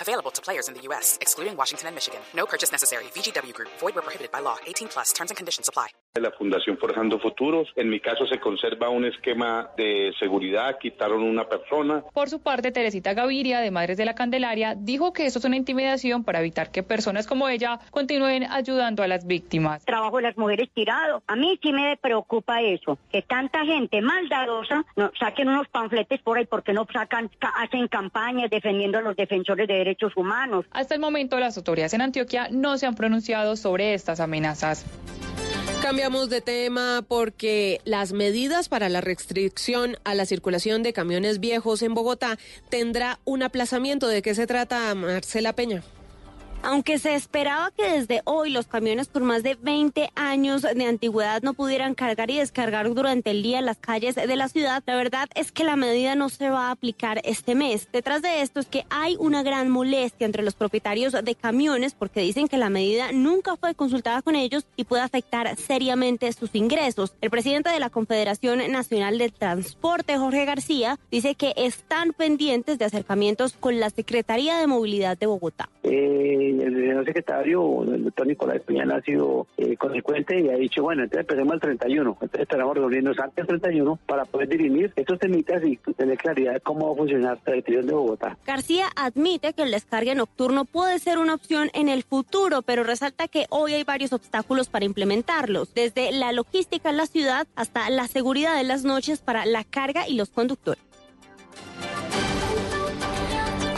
Available to players in the U.S., excluding Washington and Michigan. No purchase necessary. VGW Group. Void where prohibited by law. 18 plus. Terms and conditions apply. La Fundación Forjando Futuros. En mi caso se conserva un esquema de seguridad. Quitaron una persona. Por su parte, Teresita Gaviria, de Madres de la Candelaria, dijo que eso es una intimidación para evitar que personas como ella continúen ayudando a las víctimas. Trabajo de las mujeres tirado. A mí sí me preocupa eso. Que tanta gente maldadosa no, saquen unos panfletes por ahí porque no sacan, hacen campañas defendiendo a los defensores de derechos humanos. Hasta el momento, las autoridades en Antioquia no se han pronunciado sobre estas amenazas. Cambiamos de tema porque las medidas para la restricción a la circulación de camiones viejos en Bogotá tendrá un aplazamiento. ¿De qué se trata, Marcela Peña? Aunque se esperaba que desde hoy los camiones por más de 20 años de antigüedad no pudieran cargar y descargar durante el día en las calles de la ciudad, la verdad es que la medida no se va a aplicar este mes. Detrás de esto es que hay una gran molestia entre los propietarios de camiones porque dicen que la medida nunca fue consultada con ellos y puede afectar seriamente sus ingresos. El presidente de la Confederación Nacional de Transporte, Jorge García, dice que están pendientes de acercamientos con la Secretaría de Movilidad de Bogotá. Eh el señor secretario, el doctor Nicolás Peñana, ha sido eh, consecuente y ha dicho, bueno, entonces empecemos el 31, entonces estaremos reuniéndonos antes del 31 para poder dirimir estos temitas y tener claridad de cómo va a funcionar dirección de Bogotá. García admite que el descargue nocturno puede ser una opción en el futuro, pero resalta que hoy hay varios obstáculos para implementarlos, desde la logística en la ciudad hasta la seguridad de las noches para la carga y los conductores.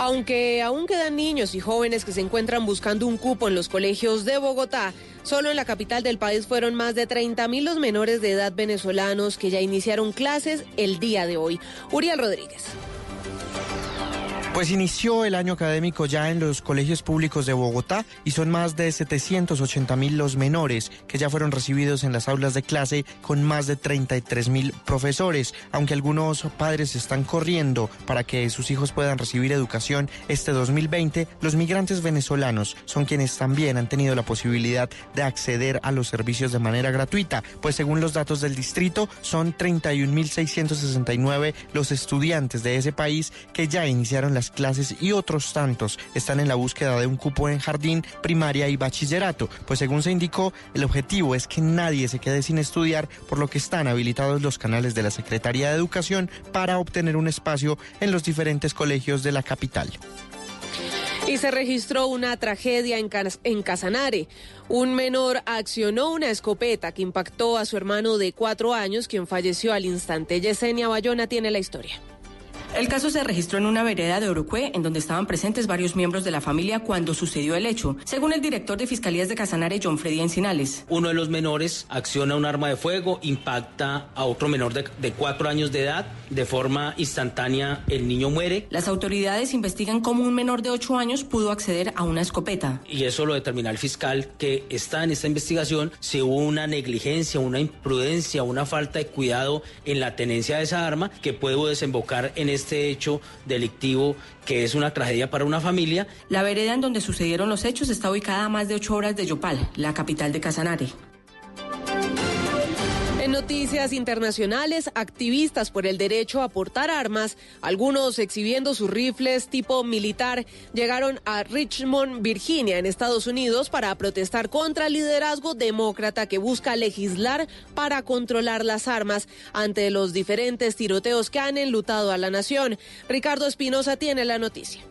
Aunque aún quedan niños y jóvenes que se encuentran buscando un cupo en los colegios de Bogotá, solo en la capital del país fueron más de 30 mil los menores de edad venezolanos que ya iniciaron clases el día de hoy. Uriel Rodríguez. Pues inició el año académico ya en los colegios públicos de Bogotá y son más de 780 mil los menores que ya fueron recibidos en las aulas de clase con más de 33 mil profesores, aunque algunos padres están corriendo para que sus hijos puedan recibir educación este 2020, los migrantes venezolanos son quienes también han tenido la posibilidad de acceder a los servicios de manera gratuita, pues según los datos del distrito son 31.669 los estudiantes de ese país que ya iniciaron las clases y otros tantos están en la búsqueda de un cupo en jardín, primaria y bachillerato, pues según se indicó, el objetivo es que nadie se quede sin estudiar, por lo que están habilitados los canales de la Secretaría de Educación para obtener un espacio en los diferentes colegios de la capital. Y se registró una tragedia en, en, Casanare. Un menor accionó una escopeta que impactó a su hermano de cuatro años, quien falleció al instante. Yesenia Bayona tiene la historia. El caso se registró en una vereda de Orocué, en donde estaban presentes varios miembros de la familia cuando sucedió el hecho, según el director de Fiscalías de Casanare, John Freddy Encinales. Uno de los menores acciona un arma de fuego, impacta a otro menor de, de cuatro años de edad, de forma instantánea el niño muere. Las autoridades investigan cómo un menor de ocho años pudo acceder a una escopeta. Y eso lo determina el fiscal que está en esta investigación si hubo una negligencia, una imprudencia, una falta de cuidado en la tenencia de esa arma que puede desembocar en este hecho delictivo que es una tragedia para una familia. La vereda en donde sucedieron los hechos está ubicada a más de ocho horas de Yopal, la capital de Casanare. Noticias internacionales, activistas por el derecho a portar armas, algunos exhibiendo sus rifles tipo militar, llegaron a Richmond, Virginia, en Estados Unidos, para protestar contra el liderazgo demócrata que busca legislar para controlar las armas ante los diferentes tiroteos que han enlutado a la nación. Ricardo Espinosa tiene la noticia.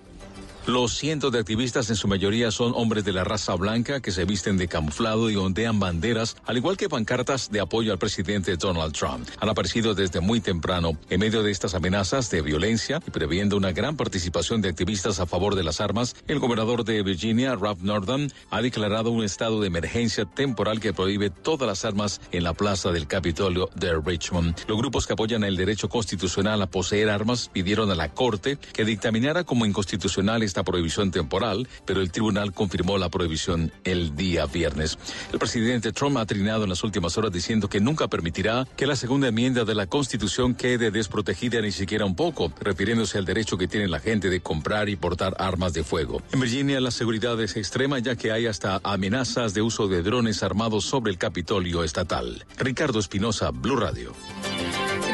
Los cientos de activistas en su mayoría son hombres de la raza blanca que se visten de camuflado y ondean banderas, al igual que pancartas de apoyo al presidente Donald Trump. Han aparecido desde muy temprano en medio de estas amenazas de violencia y previendo una gran participación de activistas a favor de las armas. El gobernador de Virginia, Ralph Northam, ha declarado un estado de emergencia temporal que prohíbe todas las armas en la plaza del Capitolio de Richmond. Los grupos que apoyan el derecho constitucional a poseer armas pidieron a la Corte que dictaminara como inconstitucionales esta prohibición temporal, pero el tribunal confirmó la prohibición el día viernes. El presidente Trump ha trinado en las últimas horas diciendo que nunca permitirá que la segunda enmienda de la Constitución quede desprotegida ni siquiera un poco, refiriéndose al derecho que tiene la gente de comprar y portar armas de fuego. En Virginia la seguridad es extrema ya que hay hasta amenazas de uso de drones armados sobre el Capitolio estatal. Ricardo Espinosa, Blue Radio.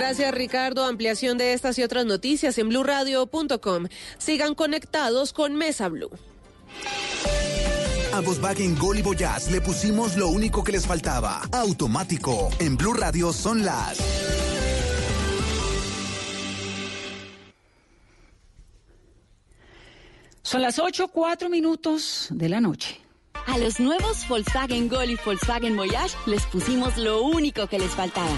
Gracias, Ricardo. Ampliación de estas y otras noticias en blurradio.com. Sigan conectados con Mesa Blue. A Volkswagen Gol y Voyage le pusimos lo único que les faltaba. Automático. En Blue Radio son las. Son las 8, 4 minutos de la noche. A los nuevos Volkswagen Gol y Volkswagen Voyage les pusimos lo único que les faltaba.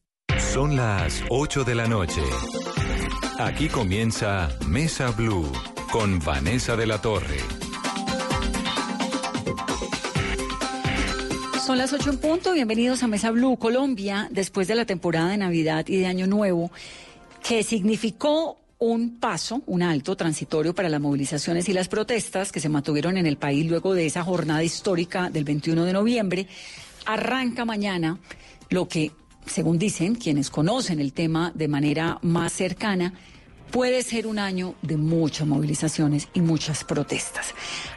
Son las 8 de la noche. Aquí comienza Mesa Blue con Vanessa de la Torre. Son las 8 en punto. Bienvenidos a Mesa Blue Colombia después de la temporada de Navidad y de Año Nuevo que significó un paso, un alto transitorio para las movilizaciones y las protestas que se mantuvieron en el país luego de esa jornada histórica del 21 de noviembre. Arranca mañana lo que, según dicen quienes conocen el tema de manera más cercana, puede ser un año de muchas movilizaciones y muchas protestas.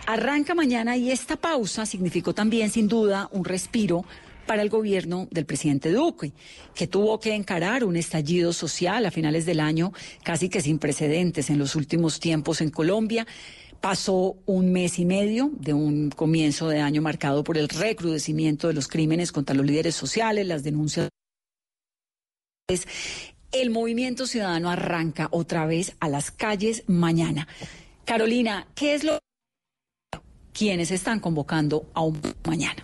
Arranca mañana y esta pausa significó también, sin duda, un respiro para el gobierno del presidente Duque, que tuvo que encarar un estallido social a finales del año casi que sin precedentes en los últimos tiempos en Colombia. Pasó un mes y medio de un comienzo de año marcado por el recrudecimiento de los crímenes contra los líderes sociales, las denuncias. El movimiento ciudadano arranca otra vez a las calles mañana. Carolina, ¿qué es lo quienes están convocando a un mañana?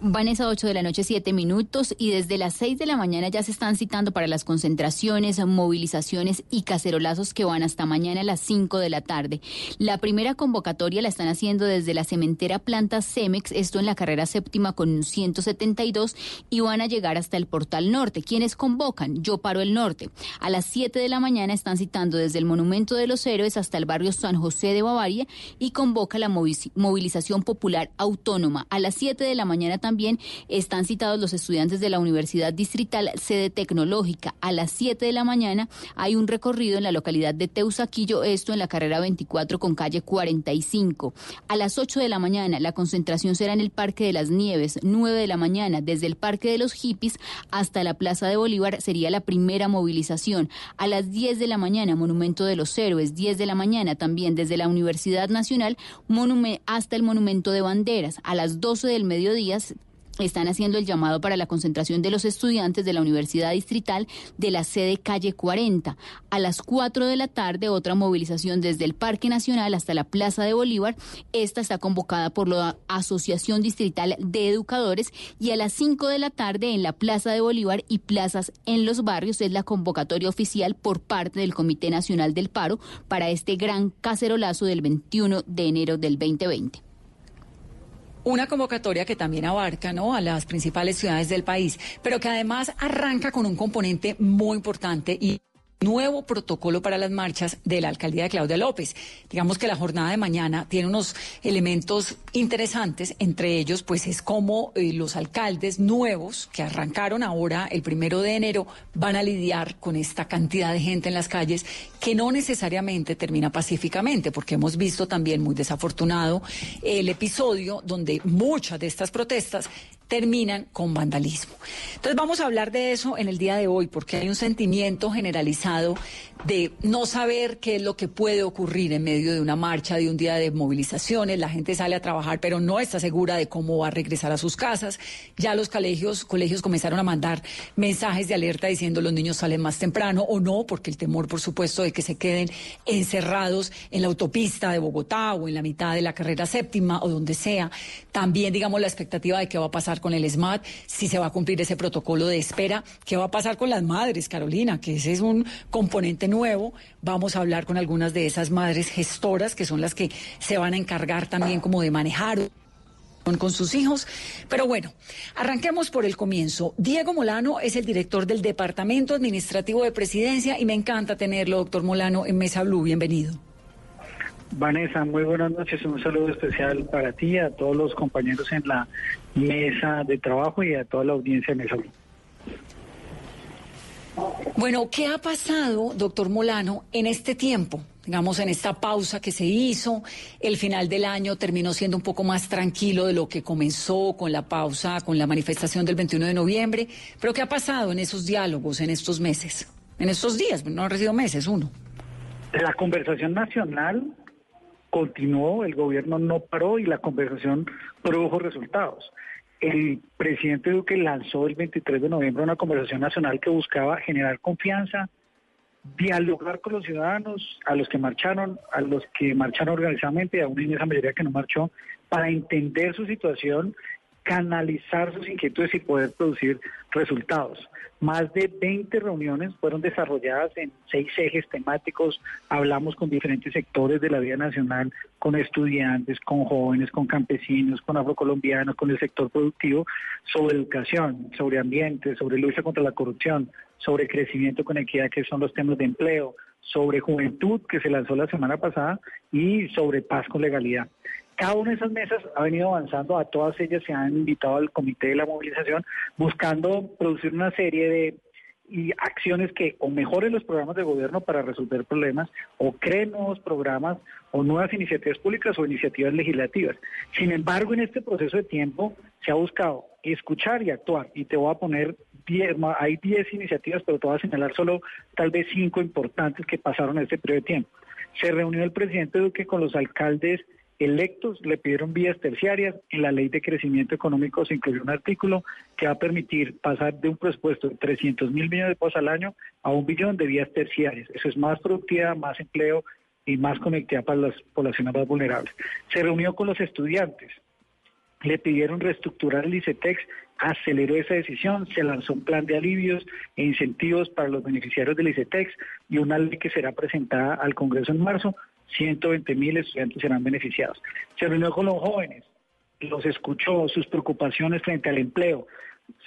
Vanessa, 8 de la noche, 7 minutos, y desde las 6 de la mañana ya se están citando para las concentraciones, movilizaciones y cacerolazos que van hasta mañana a las 5 de la tarde. La primera convocatoria la están haciendo desde la cementera planta Cemex, esto en la carrera séptima con 172, y van a llegar hasta el portal norte. ¿Quiénes convocan? Yo paro el norte. A las 7 de la mañana están citando desde el Monumento de los Héroes hasta el barrio San José de Bavaria y convoca la movilización popular autónoma. A las 7 de la mañana también están citados los estudiantes de la Universidad Distrital Sede Tecnológica. A las 7 de la mañana hay un recorrido en la localidad de Teusaquillo, esto en la carrera 24 con calle 45. A las 8 de la mañana la concentración será en el Parque de las Nieves. 9 de la mañana desde el Parque de los Hippies hasta la Plaza de Bolívar sería la primera movilización. A las 10 de la mañana Monumento de los Héroes. 10 de la mañana también desde la Universidad Nacional hasta el Monumento de Banderas. A las 12 del mediodía están haciendo el llamado para la concentración de los estudiantes de la Universidad Distrital de la sede calle 40. A las 4 de la tarde, otra movilización desde el Parque Nacional hasta la Plaza de Bolívar. Esta está convocada por la Asociación Distrital de Educadores y a las 5 de la tarde en la Plaza de Bolívar y plazas en los barrios es la convocatoria oficial por parte del Comité Nacional del Paro para este gran cacerolazo del 21 de enero del 2020. Una convocatoria que también abarca ¿no? a las principales ciudades del país, pero que además arranca con un componente muy importante y nuevo protocolo para las marchas de la alcaldía de Claudia López. Digamos que la jornada de mañana tiene unos elementos interesantes, entre ellos pues es como eh, los alcaldes nuevos que arrancaron ahora el primero de enero van a lidiar con esta cantidad de gente en las calles que no necesariamente termina pacíficamente, porque hemos visto también muy desafortunado el episodio donde muchas de estas protestas terminan con vandalismo. Entonces vamos a hablar de eso en el día de hoy, porque hay un sentimiento generalizado de no saber qué es lo que puede ocurrir en medio de una marcha, de un día de movilizaciones. La gente sale a trabajar, pero no está segura de cómo va a regresar a sus casas. Ya los colegios, colegios comenzaron a mandar mensajes de alerta diciendo los niños salen más temprano o no, porque el temor, por supuesto, de que se queden encerrados en la autopista de Bogotá o en la mitad de la carrera séptima o donde sea. También, digamos, la expectativa de qué va a pasar con el SMAT, si se va a cumplir ese protocolo de espera, qué va a pasar con las madres, Carolina, que ese es un componente nuevo. Vamos a hablar con algunas de esas madres gestoras, que son las que se van a encargar también como de manejar con sus hijos. Pero bueno, arranquemos por el comienzo. Diego Molano es el director del Departamento Administrativo de Presidencia y me encanta tenerlo, doctor Molano, en Mesa Blue. Bienvenido. Vanessa, muy buenas noches. Un saludo especial para ti, a todos los compañeros en la mesa de trabajo y a toda la audiencia de Mesa Bueno, ¿qué ha pasado, doctor Molano, en este tiempo? Digamos, en esta pausa que se hizo, el final del año terminó siendo un poco más tranquilo de lo que comenzó con la pausa, con la manifestación del 21 de noviembre. Pero ¿qué ha pasado en esos diálogos, en estos meses? En estos días, no han sido meses, uno. La conversación nacional continuó, el gobierno no paró y la conversación produjo resultados. El presidente Duque lanzó el 23 de noviembre una conversación nacional que buscaba generar confianza, dialogar con los ciudadanos, a los que marcharon, a los que marcharon organizadamente, a una esa mayoría que no marchó, para entender su situación canalizar sus inquietudes y poder producir resultados. Más de 20 reuniones fueron desarrolladas en seis ejes temáticos. Hablamos con diferentes sectores de la vida nacional, con estudiantes, con jóvenes, con campesinos, con afrocolombianos, con el sector productivo, sobre educación, sobre ambiente, sobre lucha contra la corrupción, sobre crecimiento con equidad, que son los temas de empleo, sobre juventud, que se lanzó la semana pasada, y sobre paz con legalidad. Cada una de esas mesas ha venido avanzando, a todas ellas se han invitado al comité de la movilización buscando producir una serie de acciones que o mejoren los programas de gobierno para resolver problemas o creen nuevos programas o nuevas iniciativas públicas o iniciativas legislativas. Sin embargo, en este proceso de tiempo se ha buscado escuchar y actuar. Y te voy a poner, diez, hay 10 iniciativas, pero te voy a señalar solo tal vez cinco importantes que pasaron en este periodo de tiempo. Se reunió el presidente Duque con los alcaldes electos le pidieron vías terciarias. En la ley de crecimiento económico se incluyó un artículo que va a permitir pasar de un presupuesto de 300 mil millones de pesos al año a un billón de vías terciarias. Eso es más productividad, más empleo y más conectividad para las poblaciones más vulnerables. Se reunió con los estudiantes. Le pidieron reestructurar el ICETEX, aceleró esa decisión, se lanzó un plan de alivios e incentivos para los beneficiarios del ICETEX y una ley que será presentada al Congreso en marzo 120 mil estudiantes serán beneficiados. Se reunió con los jóvenes, los escuchó, sus preocupaciones frente al empleo,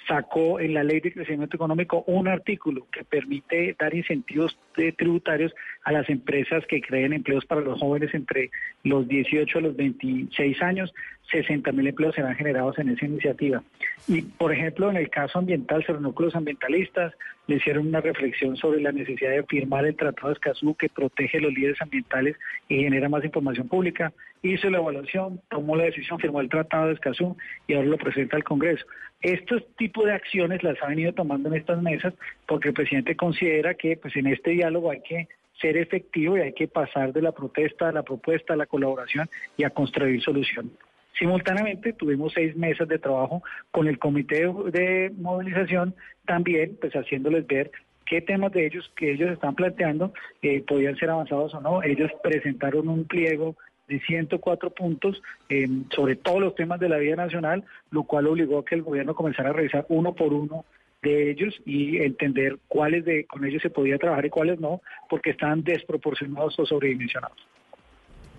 sacó en la ley de crecimiento económico un artículo que permite dar incentivos tributarios a las empresas que creen empleos para los jóvenes entre los 18 y los 26 años. 60 mil empleos serán generados en esa iniciativa. Y, por ejemplo, en el caso ambiental, se reunió con los ambientalistas, le hicieron una reflexión sobre la necesidad de firmar el Tratado de Escazú que protege los líderes ambientales y genera más información pública. Hizo la evaluación, tomó la decisión, firmó el Tratado de Escazú y ahora lo presenta al Congreso. Estos tipos de acciones las ha venido tomando en estas mesas porque el presidente considera que pues en este diálogo hay que ser efectivo y hay que pasar de la protesta a la propuesta, a la colaboración y a construir soluciones. Simultáneamente tuvimos seis mesas de trabajo con el comité de movilización también, pues haciéndoles ver qué temas de ellos que ellos están planteando eh, podían ser avanzados o no. Ellos presentaron un pliego de 104 puntos eh, sobre todos los temas de la vida nacional, lo cual obligó a que el gobierno comenzara a revisar uno por uno de ellos y entender cuáles de con ellos se podía trabajar y cuáles no, porque están desproporcionados o sobredimensionados.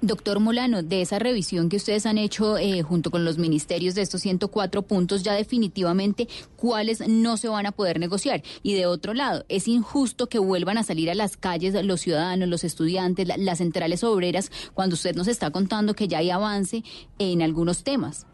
Doctor Molano, de esa revisión que ustedes han hecho eh, junto con los ministerios de estos 104 puntos, ya definitivamente cuáles no se van a poder negociar. Y de otro lado, es injusto que vuelvan a salir a las calles los ciudadanos, los estudiantes, las centrales obreras, cuando usted nos está contando que ya hay avance en algunos temas.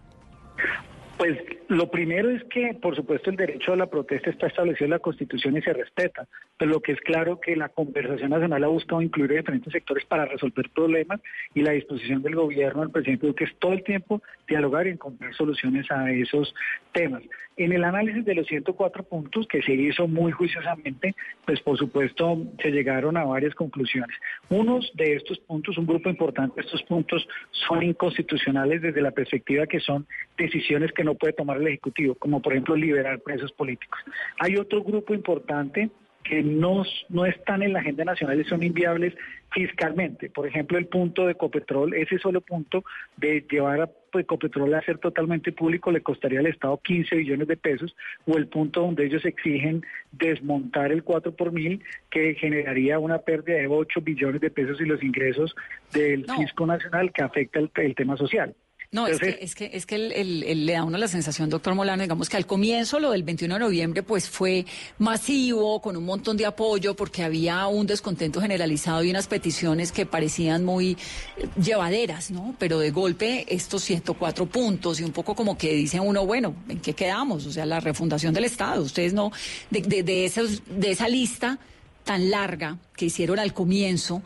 Pues lo primero es que, por supuesto, el derecho a la protesta está establecido en la Constitución y se respeta, pero lo que es claro que la conversación nacional ha buscado incluir diferentes sectores para resolver problemas y la disposición del gobierno, del presidente Duque, es todo el tiempo dialogar y encontrar soluciones a esos temas. En el análisis de los 104 puntos que se hizo muy juiciosamente, pues por supuesto se llegaron a varias conclusiones. Unos de estos puntos, un grupo importante estos puntos, son inconstitucionales desde la perspectiva que son decisiones que no puede tomar el Ejecutivo, como por ejemplo liberar presos políticos. Hay otro grupo importante que no, no están en la agenda nacional y son inviables fiscalmente. Por ejemplo, el punto de Ecopetrol, ese solo punto de llevar a Ecopetrol a ser totalmente público le costaría al Estado 15 billones de pesos, o el punto donde ellos exigen desmontar el 4 por mil, que generaría una pérdida de 8 billones de pesos y los ingresos del fisco nacional que afecta el tema social. No, es que, es que, es que le da uno la sensación, doctor Molano, digamos que al comienzo lo del 21 de noviembre pues fue masivo, con un montón de apoyo, porque había un descontento generalizado y unas peticiones que parecían muy eh, llevaderas, ¿no? Pero de golpe estos 104 puntos y un poco como que dice uno, bueno, ¿en qué quedamos? O sea, la refundación del Estado. Ustedes no, de, de, de, esos, de esa lista tan larga que hicieron al comienzo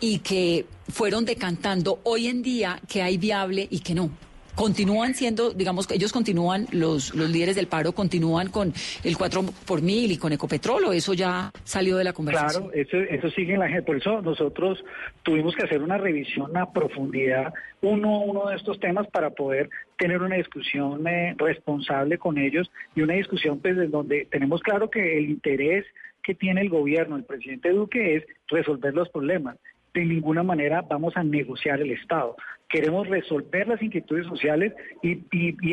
y que fueron decantando hoy en día que hay viable y que no. Continúan siendo, digamos, ellos continúan, los, los líderes del paro continúan con el 4 por mil y con Ecopetrol, o eso ya salió de la conversación. Claro, eso, eso sigue en la gente. Por eso nosotros tuvimos que hacer una revisión a profundidad, uno uno de estos temas, para poder tener una discusión eh, responsable con ellos y una discusión pues, en donde tenemos claro que el interés que tiene el gobierno, el presidente Duque, es resolver los problemas. De ninguna manera vamos a negociar el Estado queremos resolver las inquietudes sociales y,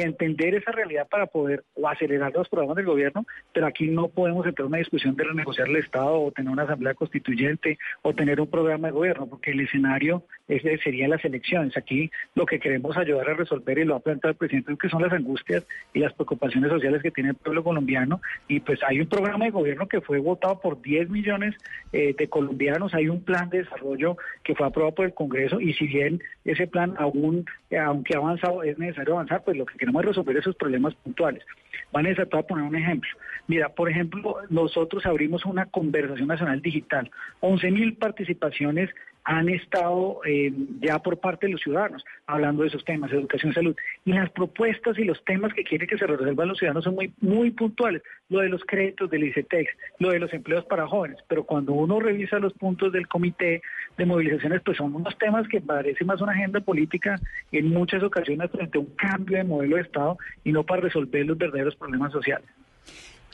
entender esa realidad para poder o acelerar los programas del gobierno, pero aquí no podemos entrar en una discusión de renegociar el Estado o tener una asamblea constituyente o tener un programa de gobierno, porque el escenario ese sería las elecciones. Aquí lo que queremos ayudar a resolver, y lo ha planteado el presidente, que son las angustias y las preocupaciones sociales que tiene el pueblo colombiano, y pues hay un programa de gobierno que fue votado por 10 millones eh, de colombianos, hay un plan de desarrollo que fue aprobado por el Congreso, y si bien ese plan aún, aunque ha avanzado, es necesario avanzar, pues lo que queremos es resolver esos problemas puntuales. Vanessa, te voy a poner un ejemplo. Mira, por ejemplo, nosotros abrimos una conversación nacional digital, 11 mil participaciones han estado eh, ya por parte de los ciudadanos hablando de esos temas, educación, salud. Y las propuestas y los temas que quieren que se resuelvan los ciudadanos son muy, muy puntuales. Lo de los créditos del ICETEX, lo de los empleos para jóvenes. Pero cuando uno revisa los puntos del comité de movilizaciones, pues son unos temas que parece más una agenda política en muchas ocasiones frente a un cambio de modelo de Estado y no para resolver los verdaderos problemas sociales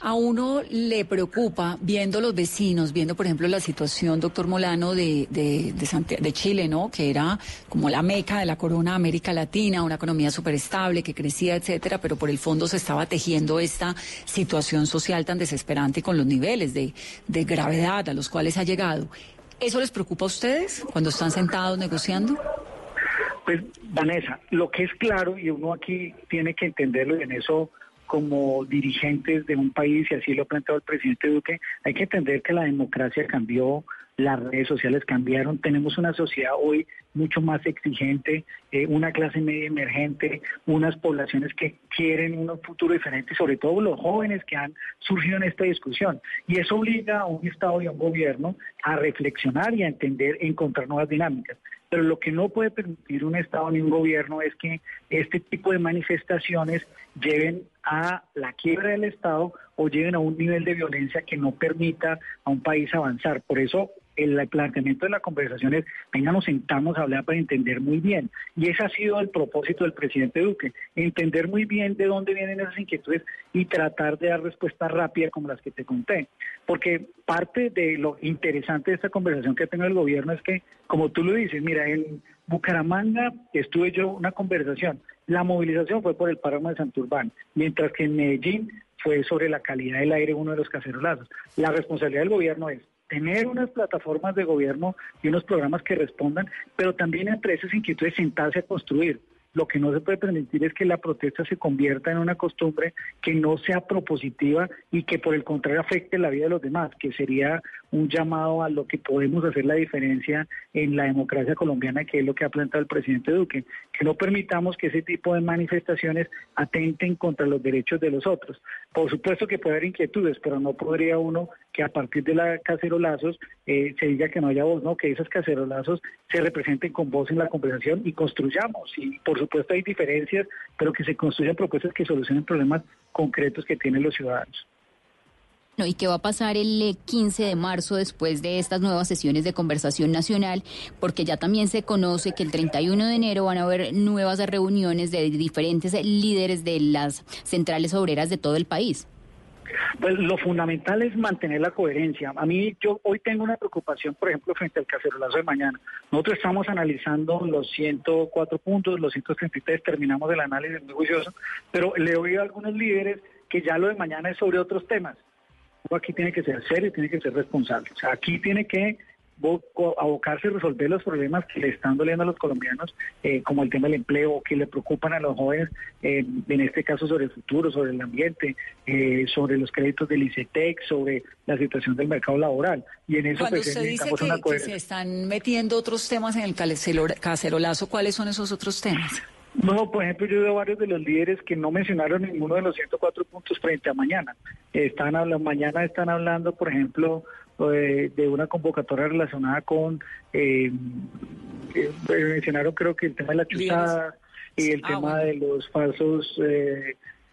a uno le preocupa viendo los vecinos, viendo por ejemplo la situación, doctor Molano, de, de, de, Chile, ¿no? Que era como la meca de la corona América Latina, una economía súper estable, que crecía, etcétera, pero por el fondo se estaba tejiendo esta situación social tan desesperante con los niveles de, de gravedad a los cuales ha llegado. ¿Eso les preocupa a ustedes cuando están sentados negociando? Pues, Vanessa, lo que es claro, y uno aquí tiene que entenderlo, y en eso como dirigentes de un país, y así lo ha planteado el presidente Duque, hay que entender que la democracia cambió, las redes sociales cambiaron, tenemos una sociedad hoy mucho más exigente, eh, una clase media emergente, unas poblaciones que quieren un futuro diferente, sobre todo los jóvenes que han surgido en esta discusión. Y eso obliga a un Estado y a un gobierno a reflexionar y a entender, encontrar nuevas dinámicas. Pero lo que no puede permitir un Estado ni un gobierno es que este tipo de manifestaciones lleven a la quiebra del Estado o lleven a un nivel de violencia que no permita a un país avanzar. Por eso el planteamiento de la conversación es, venga, sentamos a hablar para entender muy bien. Y ese ha sido el propósito del presidente Duque, entender muy bien de dónde vienen esas inquietudes y tratar de dar respuestas rápidas como las que te conté. Porque parte de lo interesante de esta conversación que tengo el gobierno es que, como tú lo dices, mira, en Bucaramanga estuve yo una conversación. La movilización fue por el páramo de Santurbán, mientras que en Medellín fue sobre la calidad del aire uno de los cacerolazos. La responsabilidad del gobierno es tener unas plataformas de gobierno y unos programas que respondan, pero también entre esas inquietudes sentarse a construir. Lo que no se puede permitir es que la protesta se convierta en una costumbre que no sea propositiva y que por el contrario afecte la vida de los demás, que sería un llamado a lo que podemos hacer la diferencia en la democracia colombiana, que es lo que ha planteado el presidente Duque, que no permitamos que ese tipo de manifestaciones atenten contra los derechos de los otros. Por supuesto que puede haber inquietudes, pero no podría uno que a partir de la cacerolazos eh, se diga que no haya voz, no, que esos cacerolazos se representen con voz en la conversación y construyamos. Y por supuesto hay diferencias, pero que se construyan propuestas que solucionen problemas concretos que tienen los ciudadanos. ¿Y qué va a pasar el 15 eh, de marzo después de estas nuevas sesiones de conversación nacional? Porque ya también se conoce que el 31 de enero van a haber nuevas reuniones de diferentes líderes de las centrales obreras de todo el país. Pues lo fundamental es mantener la coherencia. A mí, yo hoy tengo una preocupación, por ejemplo, frente al cacerolazo de mañana. Nosotros estamos analizando los 104 puntos, los 133, terminamos el análisis muy juicioso, pero le oído a algunos líderes que ya lo de mañana es sobre otros temas aquí tiene que ser serio, tiene que ser responsable. O sea, aquí tiene que abocarse a resolver los problemas que le están doliendo a los colombianos, eh, como el tema del empleo, que le preocupan a los jóvenes, eh, en este caso sobre el futuro, sobre el ambiente, eh, sobre los créditos del ICETEX, sobre la situación del mercado laboral. Y en eso Cuando pues, usted dice que, que, se están metiendo otros temas en el cacerolazo, ¿cuáles son esos otros temas? No, por ejemplo, yo veo varios de los líderes que no mencionaron ninguno de los 104 puntos frente a mañana. Están hablando, mañana están hablando, por ejemplo, de, una convocatoria relacionada con, eh, eh, mencionaron creo que el tema de la chuzada y el ah, tema de los falsos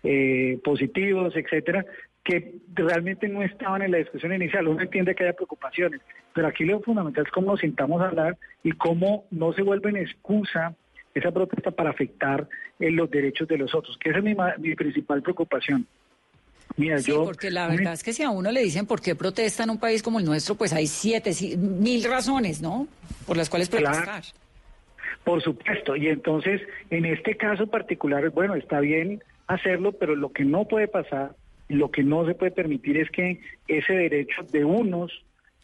eh, positivos, etcétera, que realmente no estaban en la discusión inicial. Uno entiende que haya preocupaciones, pero aquí lo fundamental es cómo nos sintamos a hablar y cómo no se vuelven excusa esa protesta para afectar eh, los derechos de los otros, que esa es mi, principal preocupación. Mira, sí, porque la verdad es que si a uno le dicen por qué protesta en un país como el nuestro, pues hay siete, mil razones, ¿no? Por las cuales protestar. Por supuesto, y entonces en este caso particular, bueno, está bien hacerlo, pero lo que no puede pasar, lo que no se puede permitir es que ese derecho de unos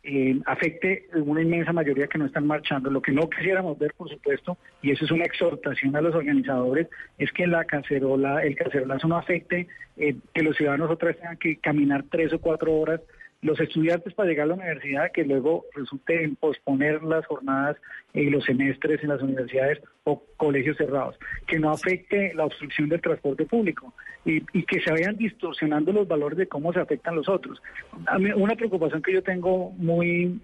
eh, afecte una inmensa mayoría que no están marchando. Lo que no quisiéramos ver, por supuesto, y eso es una exhortación a los organizadores, es que la cacerola, el cacerolazo no afecte eh, que los ciudadanos otra vez tengan que caminar tres o cuatro horas los estudiantes para llegar a la universidad, que luego resulte en posponer las jornadas y los semestres en las universidades o colegios cerrados, que no afecte la obstrucción del transporte público y, que se vayan distorsionando los valores de cómo se afectan los otros. una preocupación que yo tengo muy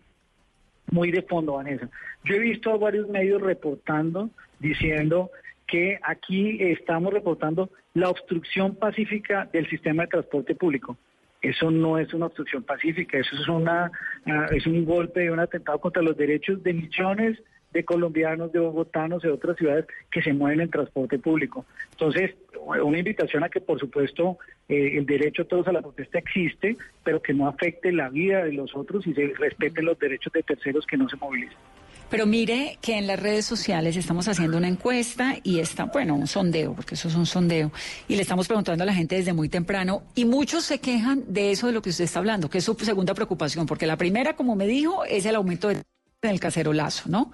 muy de fondo, Vanessa. Yo he visto a varios medios reportando, diciendo que aquí estamos reportando la obstrucción pacífica del sistema de transporte público. Eso no es una obstrucción pacífica, eso es, una, ah, es un golpe, un atentado contra los derechos de millones de colombianos, de bogotanos, de otras ciudades que se mueven en transporte público. Entonces, una invitación a que, por supuesto, eh, el derecho a todos a la protesta existe, pero que no afecte la vida de los otros y se respeten los derechos de terceros que no se movilicen. Pero mire que en las redes sociales estamos haciendo una encuesta y está, bueno, un sondeo, porque eso es un sondeo, y le estamos preguntando a la gente desde muy temprano y muchos se quejan de eso de lo que usted está hablando, que es su segunda preocupación, porque la primera, como me dijo, es el aumento de en el cacerolazo, ¿no?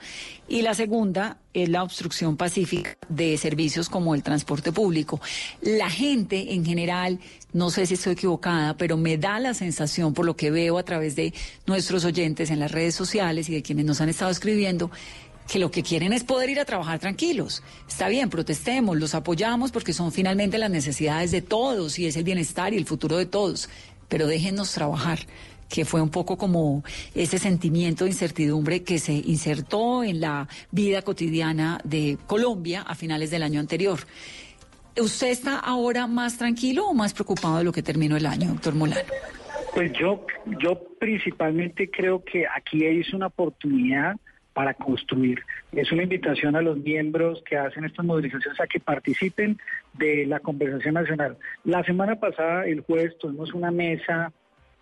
Y la segunda es la obstrucción pacífica de servicios como el transporte público. La gente en general, no sé si estoy equivocada, pero me da la sensación por lo que veo a través de nuestros oyentes en las redes sociales y de quienes nos han estado escribiendo, que lo que quieren es poder ir a trabajar tranquilos. Está bien, protestemos, los apoyamos porque son finalmente las necesidades de todos y es el bienestar y el futuro de todos, pero déjenos trabajar que fue un poco como ese sentimiento de incertidumbre que se insertó en la vida cotidiana de Colombia a finales del año anterior. ¿Usted está ahora más tranquilo o más preocupado de lo que terminó el año, doctor Molano? Pues yo, yo principalmente creo que aquí es una oportunidad para construir. Es una invitación a los miembros que hacen estas movilizaciones a que participen de la conversación nacional. La semana pasada, el jueves, tuvimos una mesa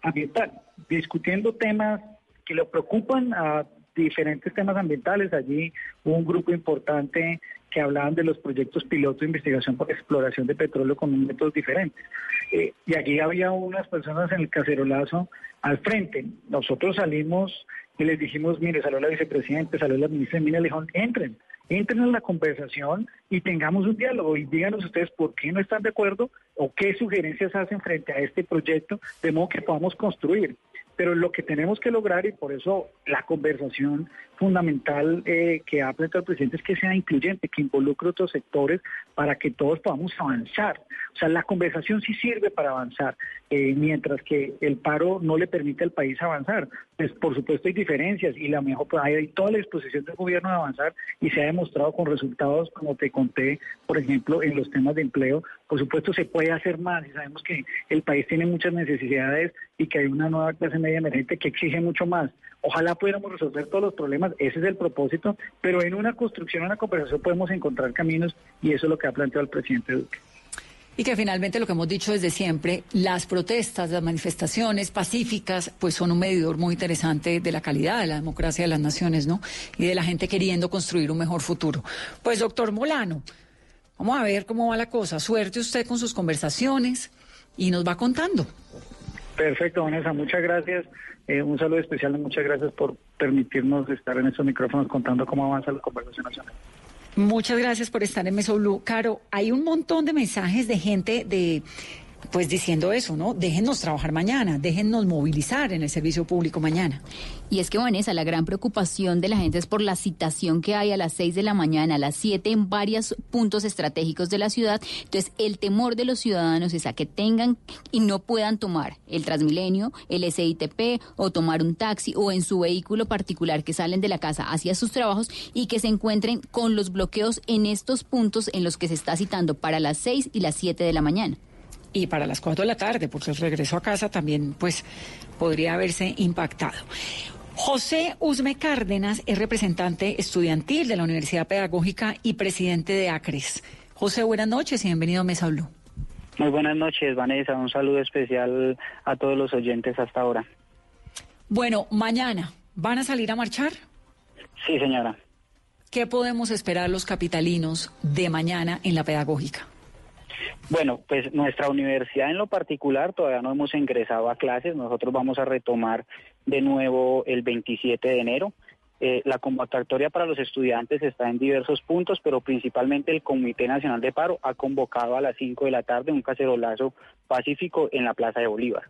ambiental, discutiendo temas que le preocupan a diferentes temas ambientales. Allí hubo un grupo importante que hablaban de los proyectos piloto de investigación por exploración de petróleo con métodos diferentes. Eh, y aquí había unas personas en el cacerolazo al frente. Nosotros salimos y les dijimos, mire, salió la vicepresidenta, salió la ministra de Minas, le dijeron, entren, entren en la conversación y tengamos un diálogo y díganos ustedes por qué no están de acuerdo o qué sugerencias hacen frente a este proyecto, de modo que podamos construir. Pero lo que tenemos que lograr, y por eso la conversación fundamental eh, que ha planteado el presidente es que sea incluyente, que involucre otros sectores para que todos podamos avanzar. O sea, la conversación sí sirve para avanzar, eh, mientras que el paro no le permite al país avanzar. Pues por supuesto hay diferencias y la mejor, hay toda la disposición del gobierno de avanzar y se ha demostrado con resultados, como te conté, por ejemplo, en los temas de empleo. Por supuesto se puede hacer más y sabemos que el país tiene muchas necesidades y que hay una nueva clase media emergente que exige mucho más. Ojalá pudiéramos resolver todos los problemas, ese es el propósito, pero en una construcción, en una conversación podemos encontrar caminos y eso es lo que ha planteado el presidente Duque. Y que finalmente lo que hemos dicho desde siempre, las protestas, las manifestaciones pacíficas, pues son un medidor muy interesante de la calidad de la democracia de las naciones, ¿no? Y de la gente queriendo construir un mejor futuro. Pues, doctor Molano, vamos a ver cómo va la cosa. Suerte usted con sus conversaciones y nos va contando. Perfecto, Vanessa, muchas gracias. Eh, un saludo especial y muchas gracias por permitirnos estar en estos micrófonos contando cómo avanza la conversación nacional. Muchas gracias por estar en Meso Blue. Caro, hay un montón de mensajes de gente de pues diciendo eso, ¿no? Déjennos trabajar mañana, déjennos movilizar en el servicio público mañana. Y es que, Vanessa, la gran preocupación de la gente es por la citación que hay a las 6 de la mañana, a las 7 en varios puntos estratégicos de la ciudad. Entonces, el temor de los ciudadanos es a que tengan y no puedan tomar el Transmilenio, el SITP o tomar un taxi o en su vehículo particular que salen de la casa hacia sus trabajos y que se encuentren con los bloqueos en estos puntos en los que se está citando para las 6 y las 7 de la mañana y para las 4 de la tarde, porque el regreso a casa también pues podría haberse impactado. José Usme Cárdenas es representante estudiantil de la Universidad Pedagógica y presidente de ACRES. José, buenas noches y bienvenido a Mesa Blue. Muy buenas noches, Vanessa. Un saludo especial a todos los oyentes hasta ahora. Bueno, mañana, ¿van a salir a marchar? Sí, señora. ¿Qué podemos esperar los capitalinos de mañana en la pedagógica? Bueno, pues nuestra universidad en lo particular todavía no hemos ingresado a clases. Nosotros vamos a retomar de nuevo el 27 de enero. Eh, la convocatoria para los estudiantes está en diversos puntos, pero principalmente el Comité Nacional de Paro ha convocado a las 5 de la tarde un cacerolazo pacífico en la Plaza de Bolívar.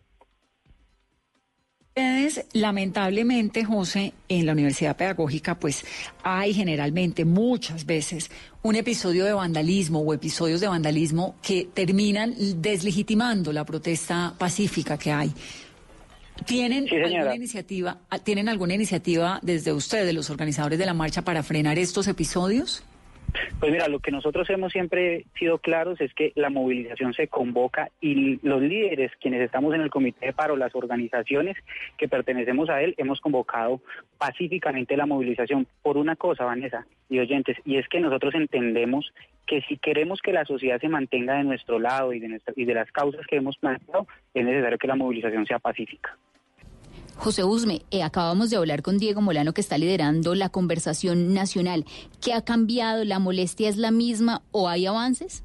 Ustedes, lamentablemente, José, en la Universidad Pedagógica, pues hay generalmente, muchas veces, un episodio de vandalismo o episodios de vandalismo que terminan deslegitimando la protesta pacífica que hay. ¿Tienen alguna iniciativa, ¿Tienen alguna iniciativa desde ustedes, los organizadores de la marcha, para frenar estos episodios? Pues mira, lo que nosotros hemos siempre sido claros es que la movilización se convoca y los líderes, quienes estamos en el comité de paro, las organizaciones que pertenecemos a él, hemos convocado pacíficamente la movilización por una cosa, Vanessa y oyentes, y es que nosotros entendemos que si queremos que la sociedad se mantenga de nuestro lado y de, y de las causas que hemos planteado, es necesario que la movilización sea pacífica. José Usme, eh, acabamos de hablar con Diego Molano que está liderando la conversación nacional. ¿Qué ha cambiado? ¿La molestia es la misma o hay avances?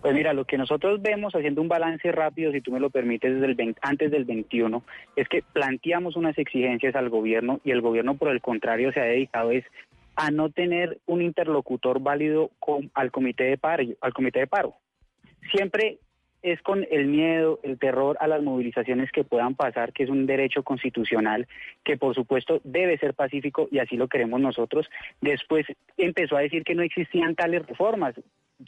Pues mira, lo que nosotros vemos haciendo un balance rápido, si tú me lo permites, desde el antes del 21, es que planteamos unas exigencias al gobierno y el gobierno por el contrario se ha dedicado es a no tener un interlocutor válido al comité de paro, al comité de paro. Siempre es con el miedo, el terror a las movilizaciones que puedan pasar, que es un derecho constitucional, que por supuesto debe ser pacífico y así lo queremos nosotros. Después empezó a decir que no existían tales reformas.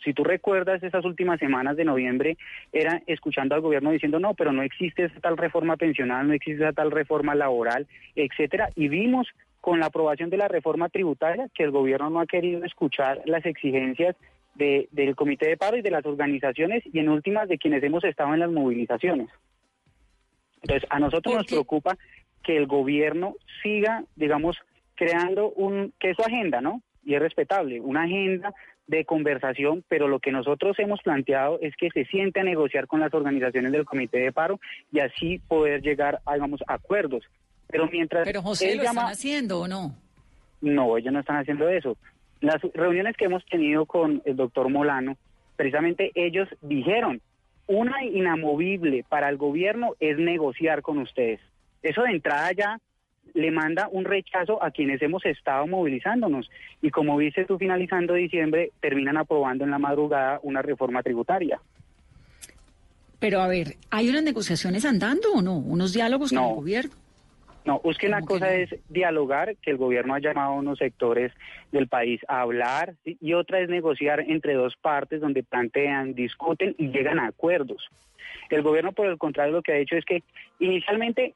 Si tú recuerdas esas últimas semanas de noviembre, era escuchando al gobierno diciendo no, pero no existe esa tal reforma pensional, no existe esa tal reforma laboral, etcétera, y vimos con la aprobación de la reforma tributaria que el gobierno no ha querido escuchar las exigencias del comité de paro y de las organizaciones y en últimas de quienes hemos estado en las movilizaciones. Entonces, a nosotros nos preocupa que el gobierno siga, digamos, creando un, que es su agenda, ¿no? Y es respetable, una agenda de conversación, pero lo que nosotros hemos planteado es que se siente a negociar con las organizaciones del comité de paro y así poder llegar a, digamos, acuerdos. Pero mientras... Pero José, ¿lo están haciendo o no? No, ellos no están haciendo eso. Las reuniones que hemos tenido con el doctor Molano, precisamente ellos dijeron, una inamovible para el gobierno es negociar con ustedes. Eso de entrada ya le manda un rechazo a quienes hemos estado movilizándonos. Y como viste tú finalizando diciembre, terminan aprobando en la madrugada una reforma tributaria. Pero a ver, ¿hay unas negociaciones andando o no? ¿Unos diálogos con el gobierno? No, es que una cosa es dialogar, que el gobierno ha llamado a unos sectores del país a hablar, y otra es negociar entre dos partes donde plantean, discuten y llegan a acuerdos. El gobierno, por el contrario, lo que ha hecho es que inicialmente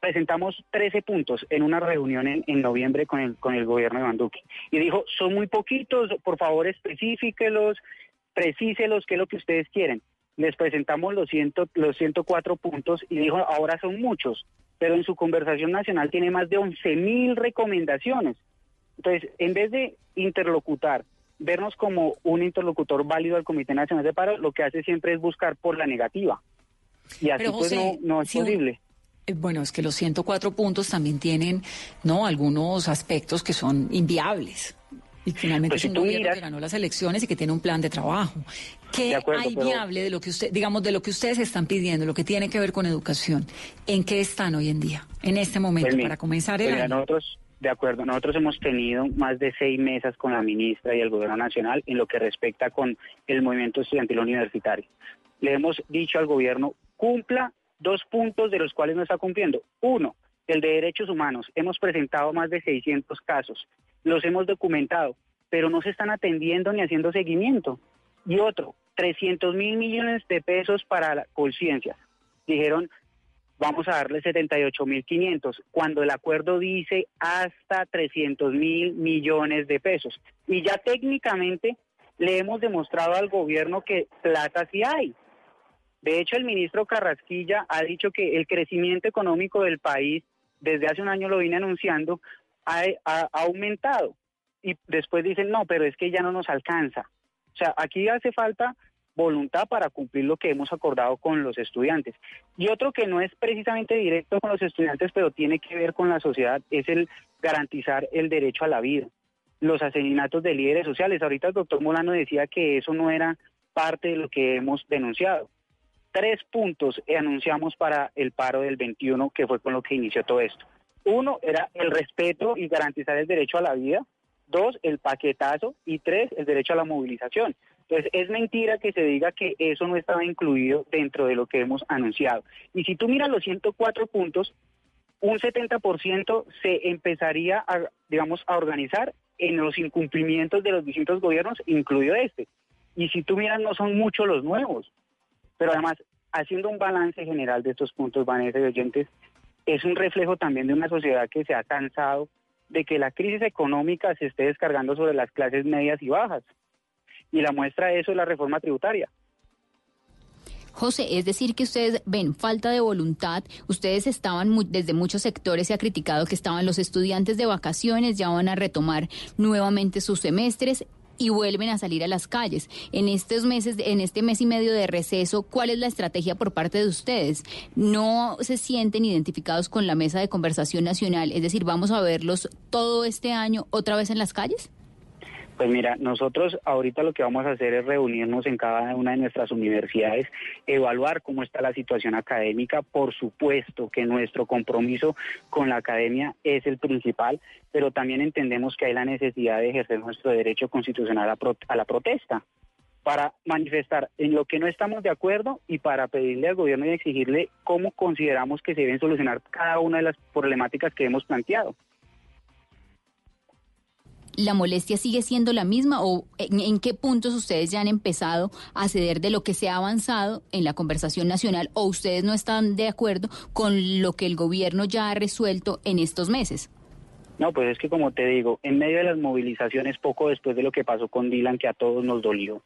presentamos 13 puntos en una reunión en, noviembre con el, con el gobierno de Banduque. Y dijo, son muy poquitos, por favor especifíquelos, precíselos, qué es lo que ustedes quieren. Les presentamos los, ciento, los 104 puntos y dijo, ahora son muchos pero en su conversación nacional tiene más de 11 mil recomendaciones. Entonces, en vez de interlocutar, vernos como un interlocutor válido al Comité Nacional de Paro, lo que hace siempre es buscar por la negativa. Y así pues no, es posible. Eh, bueno, es que los 104 puntos también tienen no algunos aspectos que son inviables. Y finalmente pues es un gobierno que ganó las elecciones y que tiene un plan de trabajo. ¿Qué hay viable de lo que usted, digamos, de lo que ustedes están pidiendo, lo que tiene que ver con educación? ¿En qué están hoy en día, en este momento, pues para comenzar el pues Nosotros, de acuerdo, nosotros hemos tenido más de seis mesas con la ministra y el gobierno nacional en lo que respecta con el movimiento estudiantil universitario. Le hemos dicho al gobierno, cumpla dos puntos de los cuales no está cumpliendo. Uno, el de derechos humanos. Hemos presentado más de 600 casos, los hemos documentado, pero no se están atendiendo ni haciendo seguimiento. Y otro, 300 mil millones de pesos para la conciencia. Dijeron, vamos a darle 78 mil 500, cuando el acuerdo dice hasta 300 mil millones de pesos. Y ya técnicamente le hemos demostrado al gobierno que plata sí hay. De hecho, el ministro Carrasquilla ha dicho que el crecimiento económico del país desde hace un año lo vine anunciando, ha, aumentado. Y después dicen, no, pero es que ya no nos alcanza. O sea, aquí hace falta voluntad para cumplir lo que hemos acordado con los estudiantes. Y otro que no es precisamente directo con los estudiantes, pero tiene que ver con la sociedad, es el garantizar el derecho a la vida. Los asesinatos de líderes sociales. Ahorita el doctor Molano decía que eso no era parte de lo que hemos denunciado tres puntos anunciamos para el paro del 21, que fue con lo que inició todo esto. Uno era el respeto y garantizar el derecho a la vida. Dos, el paquetazo. Y tres, el derecho a la movilización. Entonces, es mentira que se diga que eso no estaba incluido dentro de lo que hemos anunciado. Y si tú miras los 104 puntos, un 70% se empezaría a, digamos, a organizar en los incumplimientos de los distintos gobiernos, incluido este. Y si tú miras, no son muchos los nuevos. Pero además, haciendo un balance general de estos puntos, Vanessa y oyentes, es un reflejo también de una sociedad que se ha cansado de que la crisis económica se esté descargando sobre las clases medias y bajas. Y la muestra de eso es la reforma tributaria. José, es decir que ustedes ven falta de voluntad, ustedes estaban desde muchos sectores, se ha criticado que estaban los estudiantes de vacaciones, ya van a retomar nuevamente sus semestres, y vuelven a salir a las calles. En estos meses, en este mes y medio de receso, ¿cuál es la estrategia por parte de ustedes? ¿No se sienten identificados con la mesa de conversación nacional? Es decir, ¿vamos a verlos todo este año otra vez en las calles? Pues mira, nosotros ahorita lo que vamos a hacer es reunirnos en cada una de nuestras universidades, evaluar cómo está la situación académica. Por supuesto que nuestro compromiso con la academia es el principal, pero también entendemos que hay la necesidad de ejercer nuestro derecho constitucional a, la protesta para manifestar en lo que no estamos de acuerdo y para pedirle al gobierno y exigirle cómo consideramos que se deben solucionar cada una de las problemáticas que hemos planteado. ¿La molestia sigue siendo la misma o en, qué puntos ustedes ya han empezado a ceder de lo que se ha avanzado en la conversación nacional o ustedes no están de acuerdo con lo que el gobierno ya ha resuelto en estos meses? No, pues es que como te digo, en medio de las movilizaciones, poco después de lo que pasó con Dylan, que a todos nos dolió,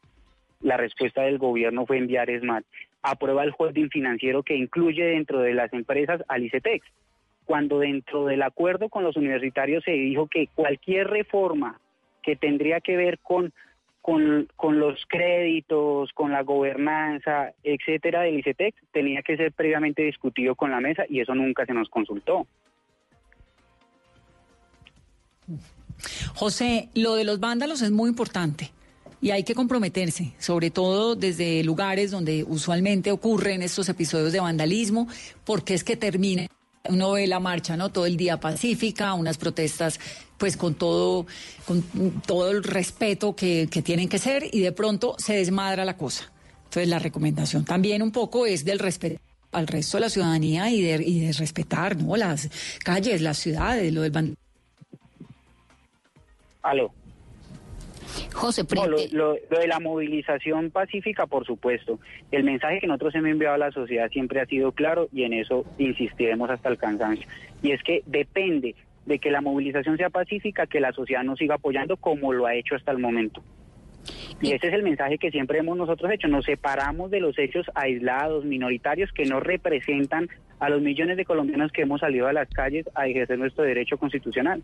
la respuesta del gobierno fue enviar ESMAD. Aprueba el holding financiero que incluye dentro de las empresas al ICETEX cuando dentro del acuerdo con los universitarios se dijo que cualquier reforma que tendría que ver con, con, los créditos, con la gobernanza, etcétera, del ICETEX, tenía que ser previamente discutido con la mesa y eso nunca se nos consultó. José, lo de los vándalos es muy importante y hay que comprometerse, sobre todo desde lugares donde usualmente ocurren estos episodios de vandalismo, porque es que termine uno ve la marcha, ¿no? Todo el día pacífica, unas protestas pues con todo, con todo el respeto que, que tienen que ser y de pronto se desmadra la cosa. Entonces la recomendación también un poco es del respeto al resto de la ciudadanía y de, y de respetar, ¿no? Las calles, las ciudades, lo del band- Aló. José, No, lo, lo- lo de la movilización pacífica, por supuesto. El mensaje que nosotros hemos enviado a la sociedad siempre ha sido claro y en eso insistiremos hasta el cansancio. Y es que depende de que la movilización sea pacífica, que la sociedad nos siga apoyando como lo ha hecho hasta el momento. Y ese es el mensaje que siempre hemos nosotros hecho. Nos separamos de los hechos aislados, minoritarios, que no representan a los millones de colombianos que hemos salido a las calles a ejercer nuestro derecho constitucional.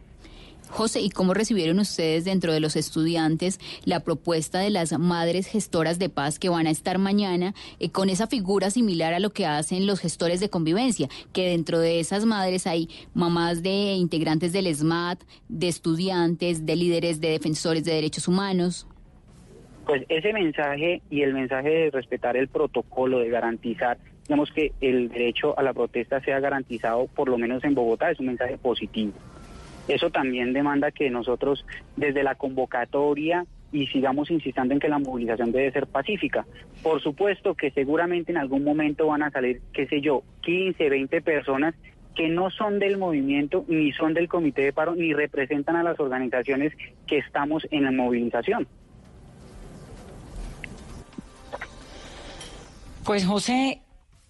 José, ¿y cómo recibieron ustedes dentro de los estudiantes la propuesta de las madres gestoras de paz que van a estar mañana eh, con esa figura similar a lo que hacen los gestores de convivencia? Que dentro de esas madres hay mamás de integrantes del SMAT, de estudiantes, de líderes de defensores de derechos humanos. Pues ese mensaje y el mensaje de respetar el protocolo, de garantizar, digamos que el derecho a la protesta sea garantizado, por lo menos en Bogotá, es un mensaje positivo. Eso también demanda que nosotros desde la convocatoria y sigamos insistiendo en que la movilización debe ser pacífica. Por supuesto que seguramente en algún momento van a salir, qué sé yo, 15, 20 personas que no son del movimiento, ni son del comité de paro, ni representan a las organizaciones que estamos en la movilización. Pues José,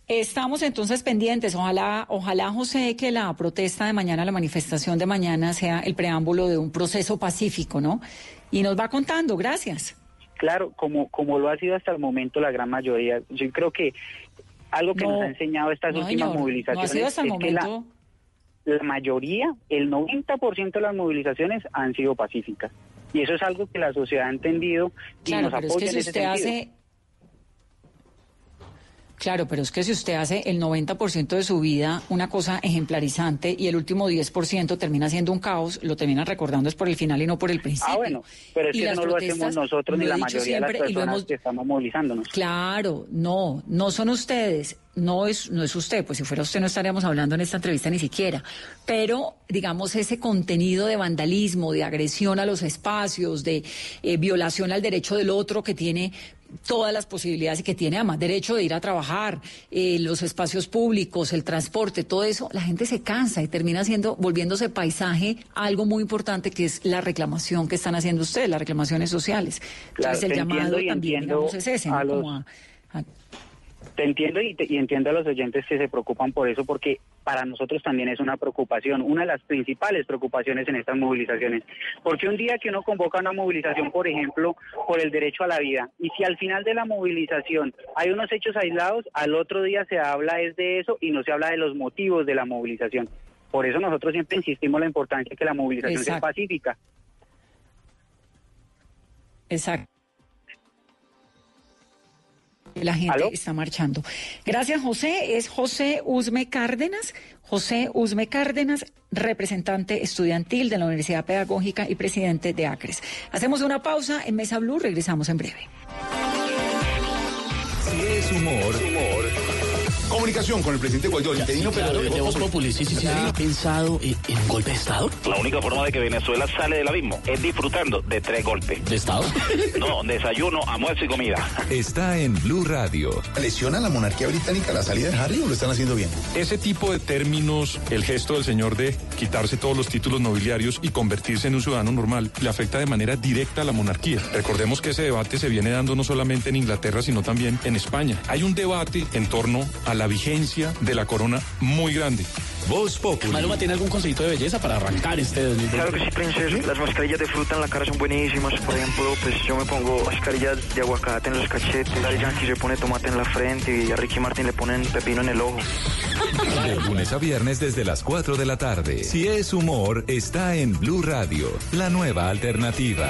estamos entonces pendientes. Ojalá, ojalá José, que la protesta de mañana, la manifestación de mañana sea el preámbulo de un proceso pacífico, ¿no? Y nos va contando. Gracias. Claro, como, como lo ha sido hasta el momento la gran mayoría. Yo creo que algo que No, nos ha enseñado estas no, últimas señor, no ha movilizaciones sido hasta el es que la, momento. la mayoría, el 90% de las movilizaciones han sido pacíficas. Y eso es algo que la sociedad ha entendido y Claro, nos pero es apoya que si en ese usted sentido. hace. Claro, pero es que si usted hace el 90% de su vida una cosa ejemplarizante y el último 10% termina siendo un caos, lo terminan recordando es por el final y no por el principio. Ah, bueno, pero es Y que las no lo hacemos nosotros ni lo la mayoría de las siempre y lo personas hemos- que estamos movilizándonos. Claro, no, no son ustedes, no es, no es usted, pues si fuera usted no estaríamos hablando en esta entrevista ni siquiera. Pero, digamos, ese contenido de vandalismo, de agresión a los espacios, de eh, violación al derecho del otro que tiene todas las posibilidades y que tiene además derecho de ir a trabajar, eh, los espacios públicos, el transporte, todo eso, la gente se cansa y termina siendo, volviéndose paisaje algo muy importante que es la reclamación que están haciendo ustedes, las reclamaciones sociales. Claro, Entonces el llamado también, entiendo digamos, es ese, a ¿no? los- Como a- a- Te entiendo y, te- y entiendo a los oyentes que se preocupan por eso, porque para nosotros también es una preocupación, una de las principales preocupaciones en estas movilizaciones. Porque un día que uno convoca una movilización, por ejemplo, por el derecho a la vida, y si al final de la movilización hay unos hechos aislados, al otro día se habla es de eso y no se habla de los motivos de la movilización. Por eso nosotros siempre insistimos en la importancia de que la movilización sea pacífica. Exacto. La gente ¿Aló? está marchando. Gracias, José. Es José Usme Cárdenas. José Usme Cárdenas, representante estudiantil de la Universidad Pedagógica y presidente de ACRES. Hacemos una pausa en Mesa Blue. Regresamos en breve. Si es humor, Comunicación con el presidente Guaidó, interino, pero Claro, de de Voz Voz Populi, sí, sí, sí. ¿Ha pensado en, en un golpe de Estado? La única forma de que Venezuela sale del abismo es disfrutando de tres golpes. ¿De Estado? No, desayuno, almuerzo y comida. Está en Blue Radio. ¿Lesiona la monarquía británica la salida de Harry o lo están haciendo bien? Ese tipo de términos, el gesto del señor de quitarse todos los títulos nobiliarios y convertirse en un ciudadano normal, le afecta de manera directa a la monarquía. Recordemos que ese debate se viene dando no solamente en Inglaterra, sino también en España. Hay un debate en torno a la vigencia de la corona muy grande. Voz Populi. Maluma tiene algún consejito de belleza para arrancar este 2020? Claro que sí, princesa. Las mascarillas de fruta en la cara son buenísimas. Por ejemplo, pues yo me pongo mascarillas de aguacate en los cachetes. Daddy Yankee se pone tomate en la frente y a Ricky Martin le ponen pepino en el ojo. De lunes a viernes desde las 4 de la tarde. Si es humor, está en Blue Radio, la nueva alternativa.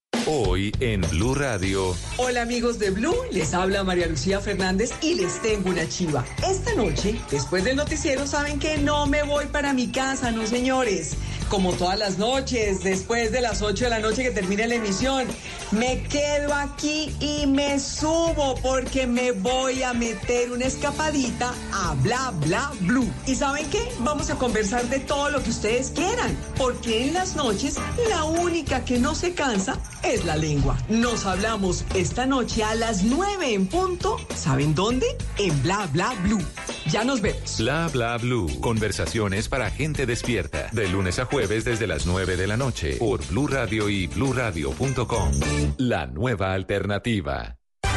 Hoy en Blue Radio. Hola amigos de Blue, les habla María Lucía Fernández y les tengo una chiva. Esta noche, después del noticiero, saben que no me voy para mi casa, no señores. Como todas las noches, después de las 8 de la noche que termine la emisión, me quedo aquí y me subo porque me voy a meter una escapadita a Bla Bla Blue. ¿Y saben qué? Vamos a conversar de todo lo que ustedes quieran, porque en las noches la única que no se cansa es la lengua. Nos hablamos esta noche a las 9 en punto. ¿Saben dónde? En Bla Bla Blue. Ya nos vemos. Bla bla blue. Conversaciones para gente despierta. De lunes a jueves desde las 9 de la noche por Blue Radio y bluradio.com. La nueva alternativa.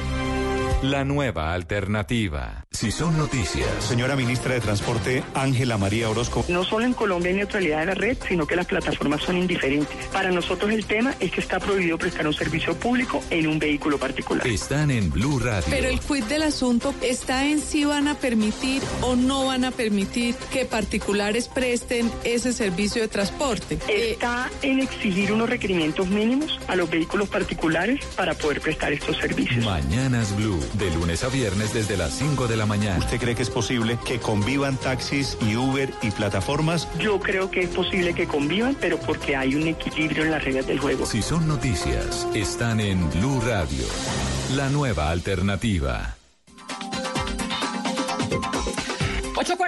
bluradio.com. La nueva alternativa. Si son noticias. Señora ministra de Transporte, Ángela María Orozco. No solo en Colombia hay neutralidad de la red, sino que las plataformas son indiferentes. Para nosotros el tema es que está prohibido prestar un servicio público en un vehículo particular. Están en Blue Radio. Pero el quid del asunto está en si van a permitir o no van a permitir que particulares presten ese servicio de transporte. Está en exigir unos requerimientos mínimos a los vehículos particulares para poder prestar estos servicios. Mañanas Blue. De lunes a viernes desde las 5 de la mañana. ¿Usted cree que es posible que convivan taxis y Uber y plataformas? Yo creo que es posible que convivan, pero porque hay un equilibrio en las reglas del juego. Si son noticias, están en Blue Radio. La nueva alternativa.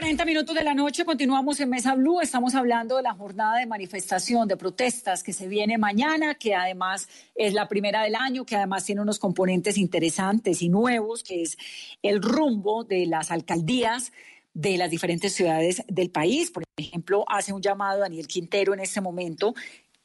8.40 minutos de la noche, continuamos en Mesa Blue, estamos hablando de la jornada de manifestación, de protestas que se viene mañana, que además es la primera del año, que además tiene unos componentes interesantes y nuevos, que es el rumbo de las alcaldías de las diferentes ciudades del país. Por ejemplo, hace un llamado Daniel Quintero en este momento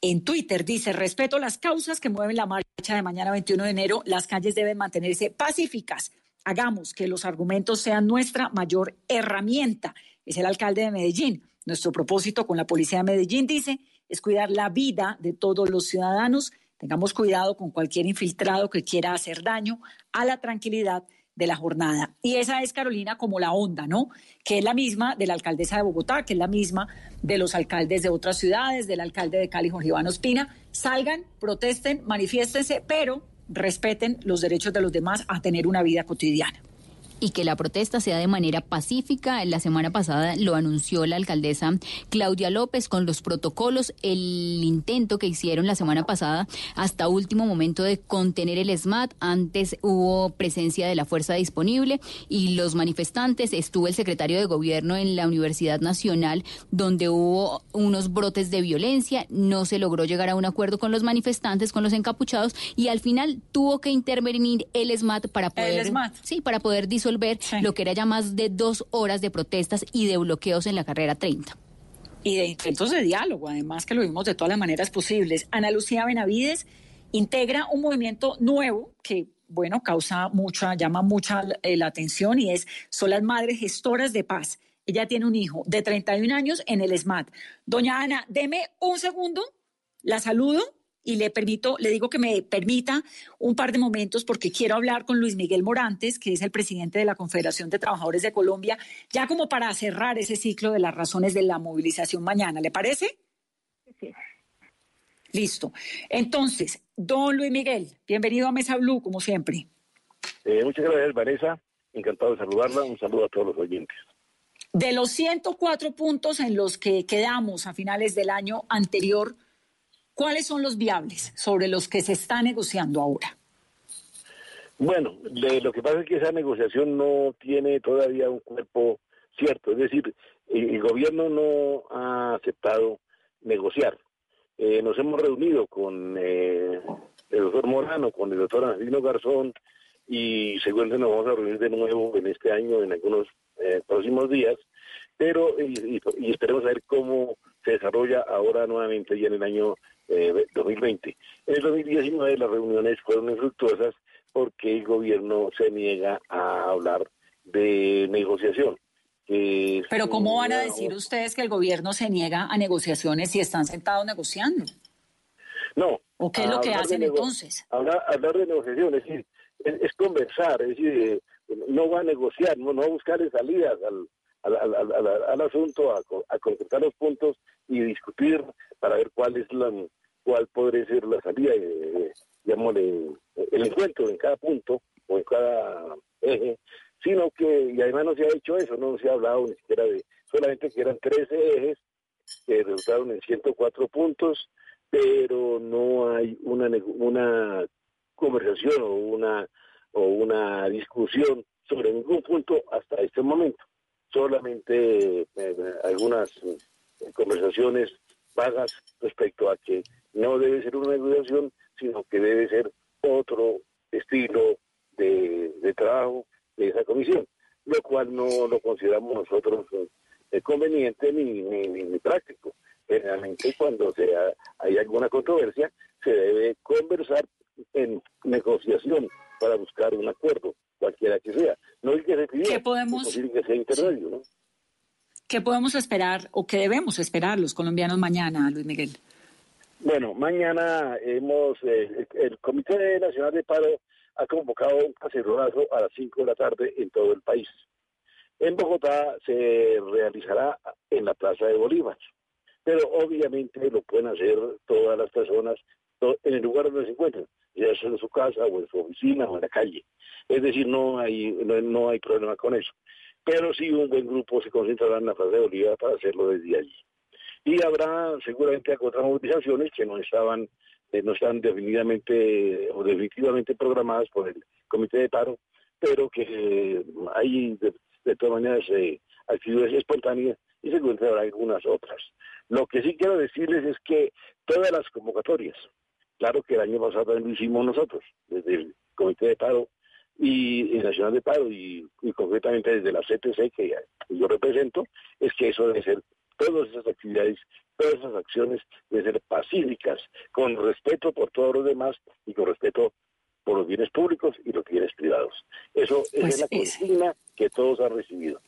en Twitter dice, respeto las causas que mueven la marcha de mañana 21 de enero, las calles deben mantenerse pacíficas. Hagamos que los argumentos sean nuestra mayor herramienta. Es el alcalde de Medellín. Nuestro propósito con la policía de Medellín, dice, es cuidar la vida de todos los ciudadanos. Tengamos cuidado con cualquier infiltrado que quiera hacer daño a la tranquilidad de la jornada. Y esa es, Carolina, como la onda, ¿no? Que es la misma de la alcaldesa de Bogotá, que es la misma de los alcaldes de otras ciudades, del alcalde de Cali, Jorge Iván Ospina. Salgan, protesten, manifiéstense, pero respeten los derechos de los demás a tener una vida cotidiana. Y que la protesta sea de manera pacífica. La semana pasada lo anunció la alcaldesa Claudia López con los protocolos, el intento que hicieron la semana pasada hasta último momento de contener el SMAT. Antes hubo presencia de la fuerza disponible y los manifestantes. Estuvo el secretario de gobierno en la Universidad Nacional donde hubo unos brotes de violencia. No se logró llegar a un acuerdo con los manifestantes, con los encapuchados y al final tuvo que intervenir el SMAT para poder, SMAT. sí, para poder disolver lo que era ya más de dos horas de protestas y de bloqueos en la carrera 30. y de intentos de diálogo, además que lo vimos de todas las maneras posibles. Ana Lucía Benavides integra un movimiento nuevo que, bueno, causa mucha, llama mucha eh, la atención y es, son las madres gestoras de paz. Ella tiene un hijo de 31 años en el SMAT. Doña Ana, deme un segundo, la saludo y le permito, le digo que me permita un par de momentos porque quiero hablar con Luis Miguel Morantes, que es el presidente de la Confederación de Trabajadores de Colombia, ya como para cerrar ese ciclo de las razones de la movilización mañana. ¿Le parece? Sí. Listo. Entonces, don Luis Miguel, bienvenido a Mesa Blue, como siempre. Eh, muchas gracias, Vanessa. Encantado de saludarla. Un saludo a todos los oyentes. De los 104 puntos en los que quedamos a finales del año anterior, ¿cuáles son los viables sobre los que se está negociando ahora? Bueno, lo que pasa es que esa negociación no tiene todavía un cuerpo cierto, es decir, el, gobierno no ha aceptado negociar. Eh, nos hemos reunido con eh, el doctor Morano, con el doctor Angelino Garzón y seguramente nos vamos a reunir de nuevo en este año, en algunos eh, próximos días, pero y, esperemos a ver cómo se desarrolla ahora nuevamente ya en el año 2020. En el 2019 las reuniones fueron infructuosas porque el gobierno se niega a hablar de negociación. Pero ¿cómo van a decir ustedes que el gobierno se niega a negociaciones si están sentados negociando? No. ¿O qué es lo que hacen entonces? Hablar, hablar de negociación, es decir, es, conversar, es decir, eh, no va a negociar, no, va a buscar salidas al, al, asunto, a, a, concretar los puntos y discutir para ver cuál es la cuál podría ser la salida, eh, digamos, el encuentro en cada punto o en cada eje, sino que, y además no se ha hecho eso, no se ha hablado ni siquiera de, solamente que eran 13 ejes que resultaron en 104 puntos, pero no hay una, una conversación o una, o una discusión sobre ningún punto hasta este momento. Solamente eh, algunas conversaciones vagas respecto a que no debe ser una negociación, sino que debe ser otro estilo de, trabajo de esa comisión, lo cual no lo consideramos nosotros eh, conveniente ni, ni, práctico. Generalmente cuando sea, hay alguna controversia se debe conversar en negociación para buscar un acuerdo, cualquiera que sea. No hay que se ¿Qué podemos, que sea intermedio, ¿no? ¿Qué podemos esperar o qué debemos esperar los colombianos mañana, Luis Miguel? Bueno, mañana hemos, eh, el Comité Nacional de Paro ha convocado un cacerolazo a las 5 de la tarde en todo el país. En Bogotá se realizará en la Plaza de Bolívar, pero obviamente lo pueden hacer todas las personas en el lugar donde se encuentren, ya sea en su casa o en su oficina o en la calle. Es decir, no hay, no, hay problema con eso. Pero sí un buen grupo se concentrará en la Plaza de Bolívar para hacerlo desde allí. Y habrá seguramente otras movilizaciones que no estaban eh, no están definitivamente o definitivamente programadas por el comité de paro pero que eh, hay de, todas maneras eh, actividades espontáneas y seguramente habrá algunas otras. Lo que sí quiero decirles es que todas las convocatorias claro que el año pasado lo hicimos nosotros desde el comité de paro y el Nacional de Paro y, y concretamente desde la CTC que yo represento, es que eso debe ser todas esas actividades, todas esas acciones deben ser pacíficas, con respeto por todos los demás y con respeto por los bienes públicos y los bienes privados. Eso es pues la consigna que todos han recibido.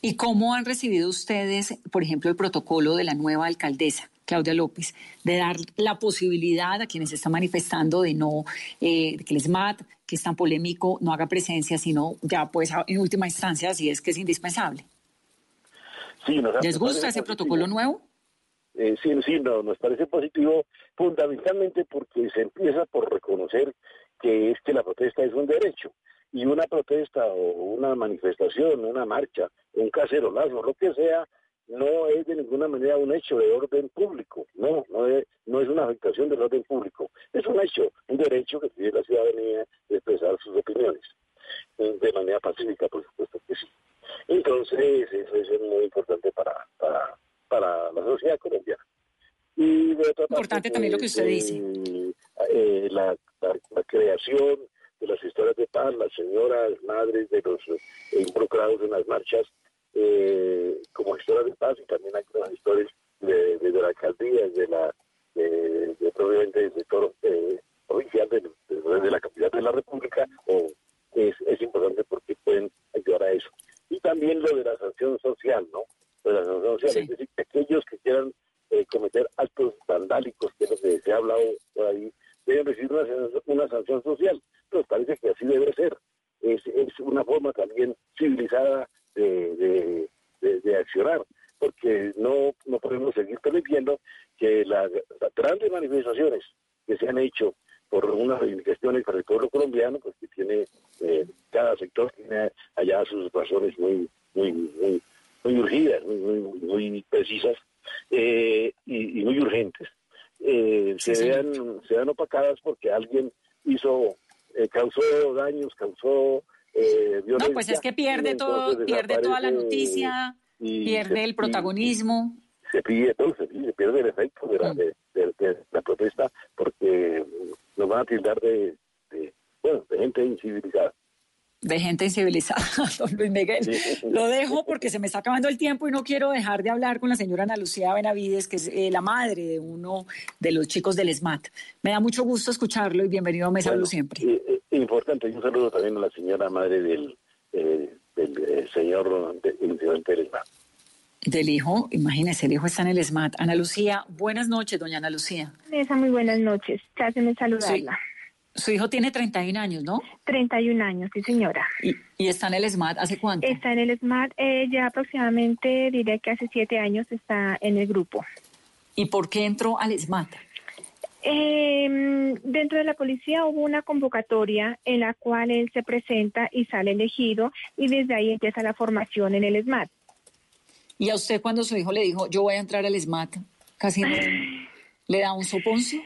¿Y cómo han recibido ustedes, por ejemplo, el protocolo de la nueva alcaldesa, Claudia López, de dar la posibilidad a quienes están manifestando de no, eh, que el SMAT, que es tan polémico, no haga presencia, sino ya pues en última instancia, si es que es indispensable? ¿Les gusta ese protocolo nuevo? Eh, sí, sí, no, nos parece positivo fundamentalmente porque se empieza por reconocer que es que la protesta es un derecho y una protesta o una manifestación, una marcha, un cacerolazo, lo que sea, no es de ninguna manera un hecho de orden público, no, no es, no es una afectación del orden público, es un hecho, un derecho que tiene la ciudadanía de expresar sus opiniones, de manera pacífica, por supuesto que sí. Entonces, eso es muy importante para, para, para la sociedad colombiana. Y de otra importante también lo que usted dice. Eh, la, la, creación de las historias de paz, las señoras, madres de los eh, involucrados en las marchas, como historias de paz, y también hay unas historias de, de, la alcaldía, de la, de, de probablemente de todo provincial de, de, la capital de la República, o es, es importante porque pueden ayudar a eso y también lo de la sanción social, ¿no? De la sanción social, es decir, que aquellos que quieran eh, cometer actos vandálicos, que es lo que se ha hablado por ahí, deben recibir una, sanción social. Nos parece que así debe ser. Es, una forma también civilizada de, de, accionar, porque no, no podemos seguir permitiendo que las, grandes manifestaciones que se han hecho por unas reivindicaciones para el pueblo colombiano, pues que tiene, eh, cada sector tiene allá sus razones muy, muy, muy, muy urgidas, muy, muy, muy precisas eh, y, muy urgentes, eh, se, vean, se vean opacadas porque alguien hizo, eh, causó daños, causó eh, violencia. No, pues es que pierde todo, pierde toda la noticia, pierde el protagonismo. Se pierde todo, se, pierde el efecto de la, de, de, la protesta porque nos van a tildar de, de, bueno, de gente incivilizada de gente incivilizada, don Luis Miguel. Lo dejo porque se me está acabando el tiempo y no quiero dejar de hablar con la señora Ana Lucía Benavides, que es eh, la madre de uno de los chicos del SMAT. Me da mucho gusto escucharlo y bienvenido a Mesa bueno, siempre. Eh, eh, importante, un saludo también a la señora madre del, eh, del señor de, incidente del SMAT. Del hijo, imagínese, el hijo está en el SMAT. Ana Lucía, buenas noches, doña Ana Lucía. Mesa, muy buenas noches. Chásenme saludarla. Su hijo tiene 31 años, ¿no? 31 años, sí, señora. ¿Y, y está en el SMAT hace cuánto? Está en el SMAT eh, ya aproximadamente, diré que hace siete años está en el grupo. ¿Y por qué entró al SMAT? Eh, dentro de la policía hubo una convocatoria en la cual él se presenta y sale elegido y desde ahí empieza la formación en el SMAT. ¿Y a usted cuando su hijo le dijo, yo voy a entrar al SMAT, casi no, le da un soponcio?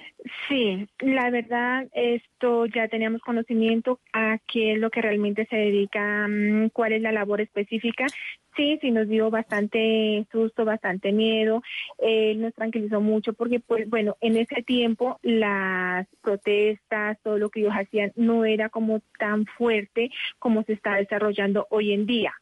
Sí, la verdad, esto ya teníamos conocimiento a qué es lo que realmente se dedica, um, cuál es la labor específica. Sí, sí nos dio bastante susto, bastante miedo. Él nos tranquilizó mucho porque, pues, bueno, en ese tiempo las protestas, todo lo que ellos hacían, no era como tan fuerte como se está desarrollando hoy en día.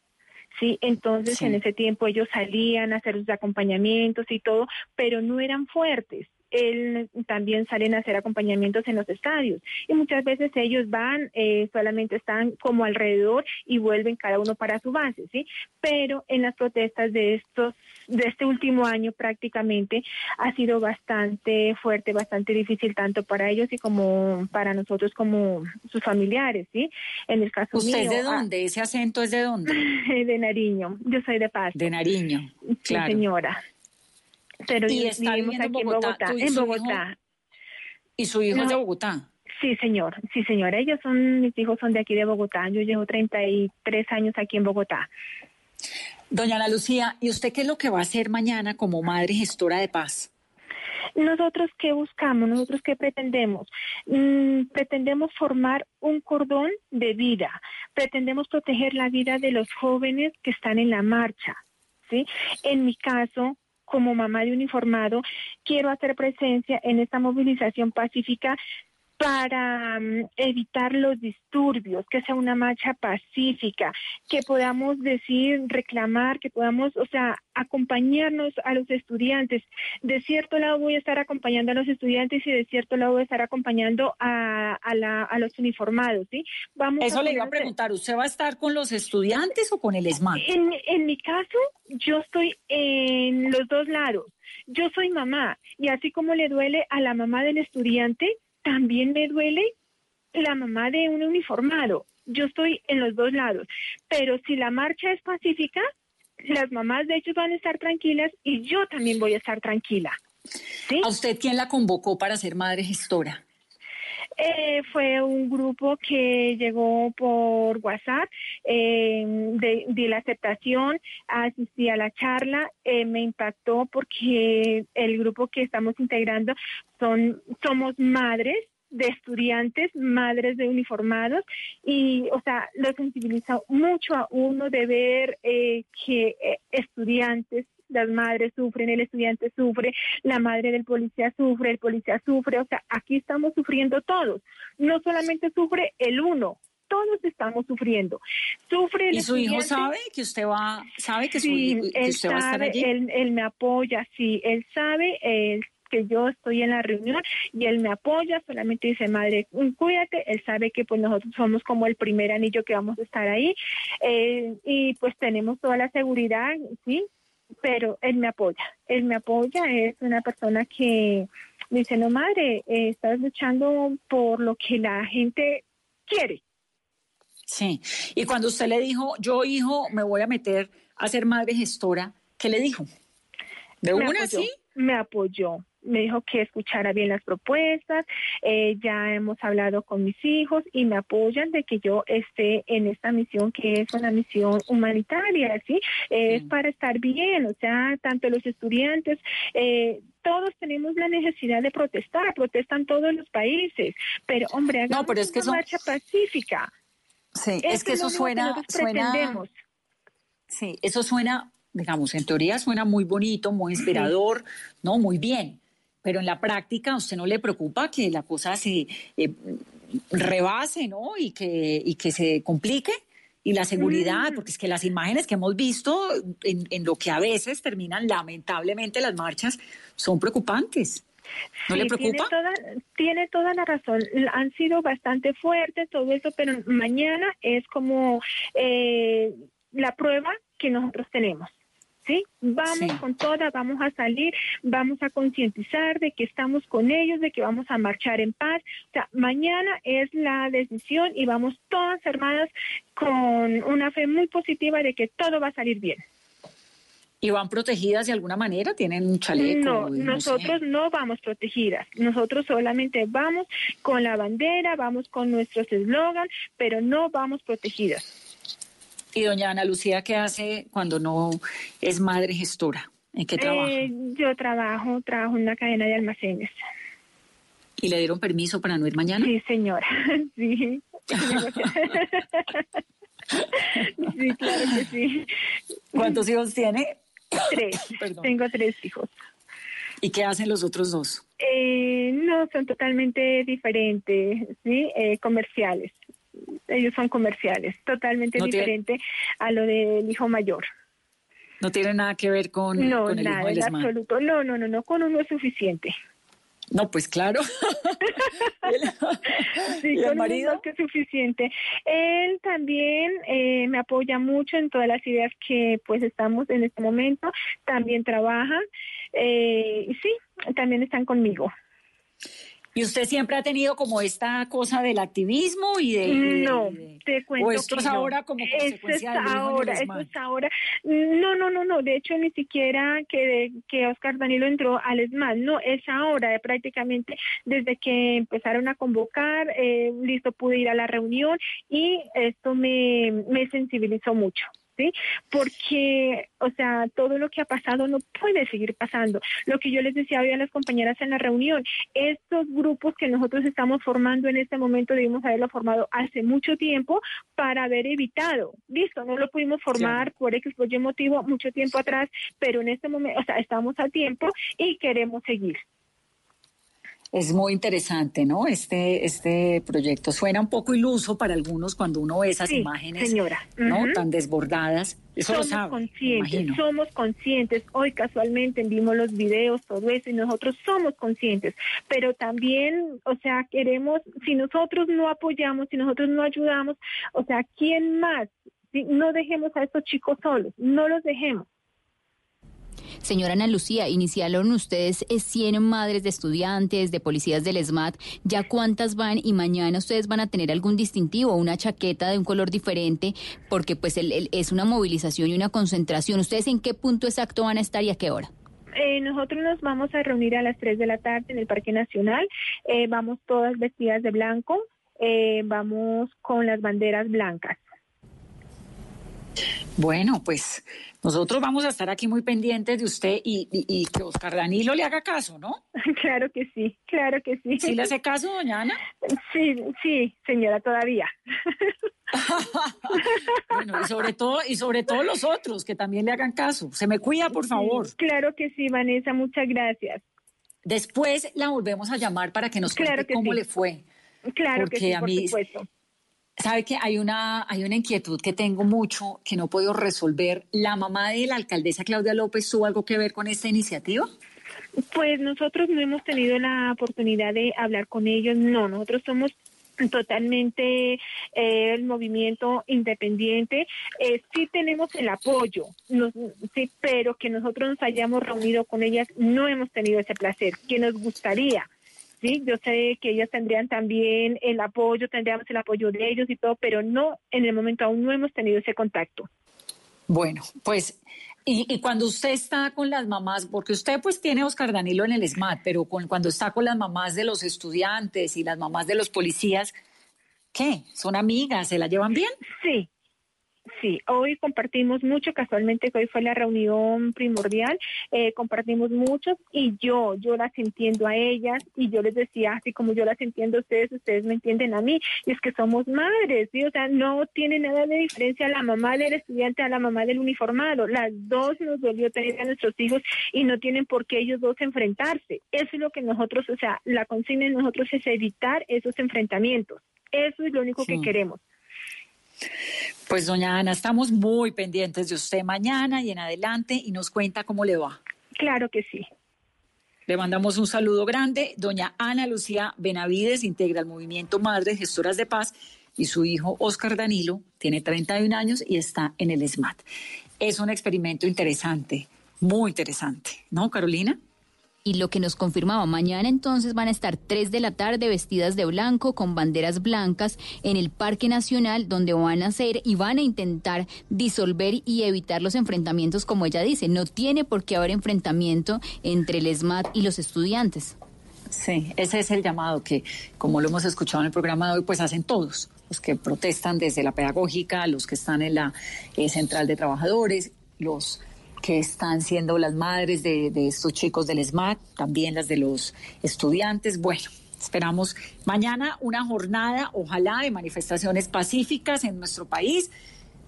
Sí, entonces sí. en ese tiempo ellos salían a hacer sus acompañamientos y todo, pero no eran fuertes él también salen a hacer acompañamientos en los estadios y muchas veces ellos van, eh, solamente están como alrededor y vuelven cada uno para su base, ¿sí? Pero en las protestas de estos, de este último año prácticamente ha sido bastante fuerte, bastante difícil tanto para ellos y como para nosotros como sus familiares, ¿sí? En el caso ¿Usted mío. es de dónde? Ah, ¿Ese acento es de dónde? De Nariño. Yo soy de Paz. De Nariño. Claro. Sí, señora pero y está aquí en Bogotá. ¿tú, en Bogotá. Hijo, ¿Y su hijo No. es de Bogotá? Sí, señor. Sí, señora. Ellos son, mis hijos son de aquí de Bogotá. Yo llevo 33 años aquí en Bogotá. Doña Ana Lucía, ¿y usted qué es lo que va a hacer mañana como madre gestora de paz? Nosotros qué buscamos, nosotros qué pretendemos. Mm, pretendemos formar un cordón de vida, pretendemos proteger la vida de los jóvenes que están en la marcha. ¿sí? En mi caso, como mamá de uniformado, quiero hacer presencia en esta movilización pacífica para um, evitar los disturbios, que sea una marcha pacífica, que podamos decir, reclamar, que podamos, o sea, acompañarnos a los estudiantes. De cierto lado voy a estar acompañando a los estudiantes y de cierto lado voy a estar acompañando a, a, la, a los uniformados, ¿sí? Vamos Eso a le iba a preguntar, ¿usted va a estar con los estudiantes o con el SMAT? En, en mi caso, yo estoy en los dos lados. Yo soy mamá y así como le duele a la mamá del estudiante, también me duele la mamá de un uniformado. Yo estoy en los dos lados. Pero si la marcha es pacífica, las mamás de ellos van a estar tranquilas y yo también voy a estar tranquila. ¿Sí? ¿A usted quién la convocó para ser madre gestora? Eh, fue un grupo que llegó por WhatsApp, eh, de, la aceptación, asistí a la charla, eh, me impactó porque el grupo que estamos integrando son, somos madres de estudiantes, madres de uniformados y, o sea, lo sensibiliza mucho a uno de ver eh, que eh, estudiantes las madres sufren, el estudiante sufre, la madre del policía sufre, el policía sufre, o sea, aquí estamos sufriendo todos. No solamente sufre el uno, todos estamos sufriendo. Sufre el ¿Y su hijo sabe que usted va, sabe que, sí, su, que usted sabe, va a estar allí? Él, él me apoya, sí, él sabe, él que yo estoy en la reunión y él me apoya, solamente dice, madre, cuídate, él sabe que pues nosotros somos como el primer anillo que vamos a estar ahí eh, y pues tenemos toda la seguridad, sí, pero él me apoya, él me apoya, es una persona que dice, no madre, eh, estás luchando por lo que la gente quiere. Sí, y cuando usted le dijo, yo hijo, me voy a meter a ser madre gestora, ¿qué le dijo? ¿De me una apoyó, sí? Me apoyó, me dijo que escuchara bien las propuestas, eh, ya hemos hablado con mis hijos y me apoyan de que yo esté en esta misión que es una misión humanitaria, ¿sí? Es para estar bien, o sea, tanto los estudiantes, eh, todos tenemos la necesidad de protestar, protestan todos los países, pero hombre, hagamos No, pero es que una eso- marcha pacífica. Sí, es que eso suena, nosotros suena, sí, eso suena, digamos, en teoría suena muy bonito, muy inspirador, no, muy bien. Pero en la práctica, ¿a usted no le preocupa que la cosa se eh, rebase, ¿no? Y que, y que se complique. Y la seguridad, porque es que las imágenes que hemos visto en, en lo que a veces terminan lamentablemente las marchas son preocupantes. ¿No le Sí, tiene preocupa? toda, tiene toda la razón. Han sido bastante fuertes todo eso, pero mañana es como eh, la prueba que nosotros tenemos. ¿Sí? Vamos Sí. con toda, vamos a salir, vamos a concientizar de que estamos con ellos, de que vamos a marchar en paz. O sea, mañana es la decisión y vamos todas armadas con una fe muy positiva de que todo va a salir bien. ¿Y van protegidas de alguna manera? ¿Tienen un chaleco? No, sé? nosotros no vamos protegidas. Nosotros solamente vamos con la bandera, vamos con nuestros eslogan, pero no vamos protegidas. ¿Y doña Ana Lucía qué hace cuando no es madre gestora? ¿En qué trabaja? Eh, yo trabajo, trabajo en una cadena de almacenes. ¿Y le dieron permiso para no ir mañana? Sí, señora. Sí. sí, claro que sí. ¿Cuántos hijos tiene? Tres. Perdón. Tengo tres hijos. ¿Y qué hacen los otros dos? Eh, no, son totalmente diferentes, ¿sí? Eh, comerciales. Ellos son comerciales, totalmente No tiene- diferente a lo del hijo mayor. No tiene nada que ver con, no, con el hijo nada, del en ESMAD. absoluto. No, no, no, no, con uno es suficiente. No, pues claro. Sí, ¿Y el marido? que suficiente. Él también eh, me apoya mucho en todas las ideas que pues estamos en este momento. También trabajan eh, y sí, también están conmigo. ¿Y usted siempre ha tenido como esta cosa del activismo y de... No, y de- te cuento ¿O esto que es no. ahora como consecuencia es en el ahora, ESMAD? es ahora. No, no, no, no. De hecho, ni siquiera que, que Oscar Danilo entró al ESMAD. No, es ahora, eh, prácticamente desde que empezaron a convocar, eh, listo, pude ir a la reunión y esto me, me sensibilizó mucho. ¿Sí? Porque, o sea, todo lo que ha pasado no puede seguir pasando. Lo que yo les decía hoy a las compañeras en la reunión, estos grupos que nosotros estamos formando en este momento debimos haberlo formado hace mucho tiempo para haber evitado. Listo, no lo pudimos formar por X por Y motivo mucho tiempo atrás, pero en este momento, o sea, estamos a tiempo y queremos seguir. Es muy interesante, ¿no? Este, este proyecto suena un poco iluso para algunos cuando uno ve esas Sí, imágenes, señora. ¿no? Tan desbordadas. Eso lo somos sabe, me conscientes, somos conscientes. Hoy casualmente vimos los videos, todo eso, y nosotros somos conscientes. Pero también, o sea, queremos, si nosotros no apoyamos, si nosotros no ayudamos, o sea, ¿quién más? No dejemos a estos chicos solos, no los dejemos. Señora Ana Lucía, iniciaron ustedes eh, 100 madres de estudiantes, de policías del ESMAD. ¿Ya cuántas van? Y mañana ustedes van a tener algún distintivo, una chaqueta de un color diferente, porque pues el- es una movilización y una concentración. ¿Ustedes en qué punto exacto van a estar y a qué hora? Eh, nosotros nos vamos a reunir a las 3 de la tarde en el Parque Nacional. Eh, vamos todas vestidas de blanco. Eh, vamos con las banderas blancas. Bueno, pues nosotros vamos a estar aquí muy pendientes de usted y, y- y que Oscar Danilo le haga caso, ¿no? Claro que sí, claro que sí. ¿Sí le hace caso, doña Ana? Sí, sí, señora, todavía. Bueno, y sobre todo, y sobre todo los otros, que también le hagan caso. Se me cuida, por favor. Sí, claro que sí, Vanessa, muchas gracias. Después la volvemos a llamar para que nos Claro cuente que cómo sí. le fue. Claro Porque que sí, a por mí- supuesto. Sabe que hay una, hay una inquietud que tengo mucho que no puedo resolver. ¿La mamá de la alcaldesa Claudia López tuvo algo que ver con esta iniciativa? Pues nosotros no hemos tenido la oportunidad de hablar con ellos, no, nosotros somos totalmente eh, el movimiento independiente. Eh, sí tenemos el apoyo, nos- sí, pero que nosotros nos hayamos reunido con ellas, no hemos tenido ese placer, que nos gustaría. Sí, yo sé que ellas tendrían también el apoyo, tendríamos el apoyo de ellos y todo, pero no, en el momento aún no hemos tenido ese contacto. Bueno, pues Y, cuando usted está con las mamás, porque usted pues tiene a Oscar Danilo en el SMAT, pero con, cuando está con las mamás de los estudiantes y las mamás de los policías, ¿qué? ¿Son amigas? ¿Se la llevan bien? Sí, Sí, hoy compartimos mucho, casualmente que hoy fue la reunión primordial, eh, compartimos mucho y yo, yo las entiendo a ellas y yo les decía, así como yo las entiendo a ustedes, ustedes me entienden a mí, y es que somos madres, ¿sí? o sea, no tiene nada de diferencia la mamá del estudiante a la mamá del uniformado, las dos nos dolió tener a nuestros hijos y no tienen por qué ellos dos enfrentarse, eso es lo que nosotros, o sea, la consigna de nosotros es evitar esos enfrentamientos, eso es lo único que queremos. Pues doña Ana, estamos muy pendientes de usted mañana y en adelante y nos cuenta cómo le va. Claro que sí. Le mandamos un saludo grande. Doña Ana Lucía Benavides integra el movimiento Madres Gestoras de Paz y su hijo Oscar Danilo tiene 31 años y está en el SMAT. Es un experimento interesante, muy interesante, ¿no, Carolina? Y lo que nos confirmaba, mañana entonces van a estar tres de la tarde vestidas de blanco con banderas blancas en el Parque Nacional donde van a hacer y van a intentar disolver y evitar los enfrentamientos como ella dice. No tiene por qué haber enfrentamiento entre el SMAT y los estudiantes. Sí, ese es el llamado que, como lo hemos escuchado en el programa de hoy, pues hacen todos, los que protestan desde la pedagógica, los que están en la eh, central de trabajadores, los que están siendo las madres de, estos chicos del SMAT, también las de los estudiantes. Bueno, esperamos mañana una jornada, ojalá, de manifestaciones pacíficas en nuestro país,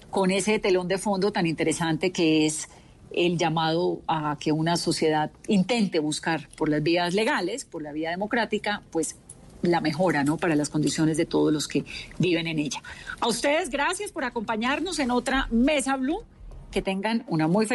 con ese telón de fondo tan interesante que es el llamado a que una sociedad intente buscar por las vías legales, por la vía democrática, pues la mejora, ¿no? Para las condiciones de todos los que viven en ella. A ustedes, gracias por acompañarnos en otra Mesa Blue. Que tengan una muy feliz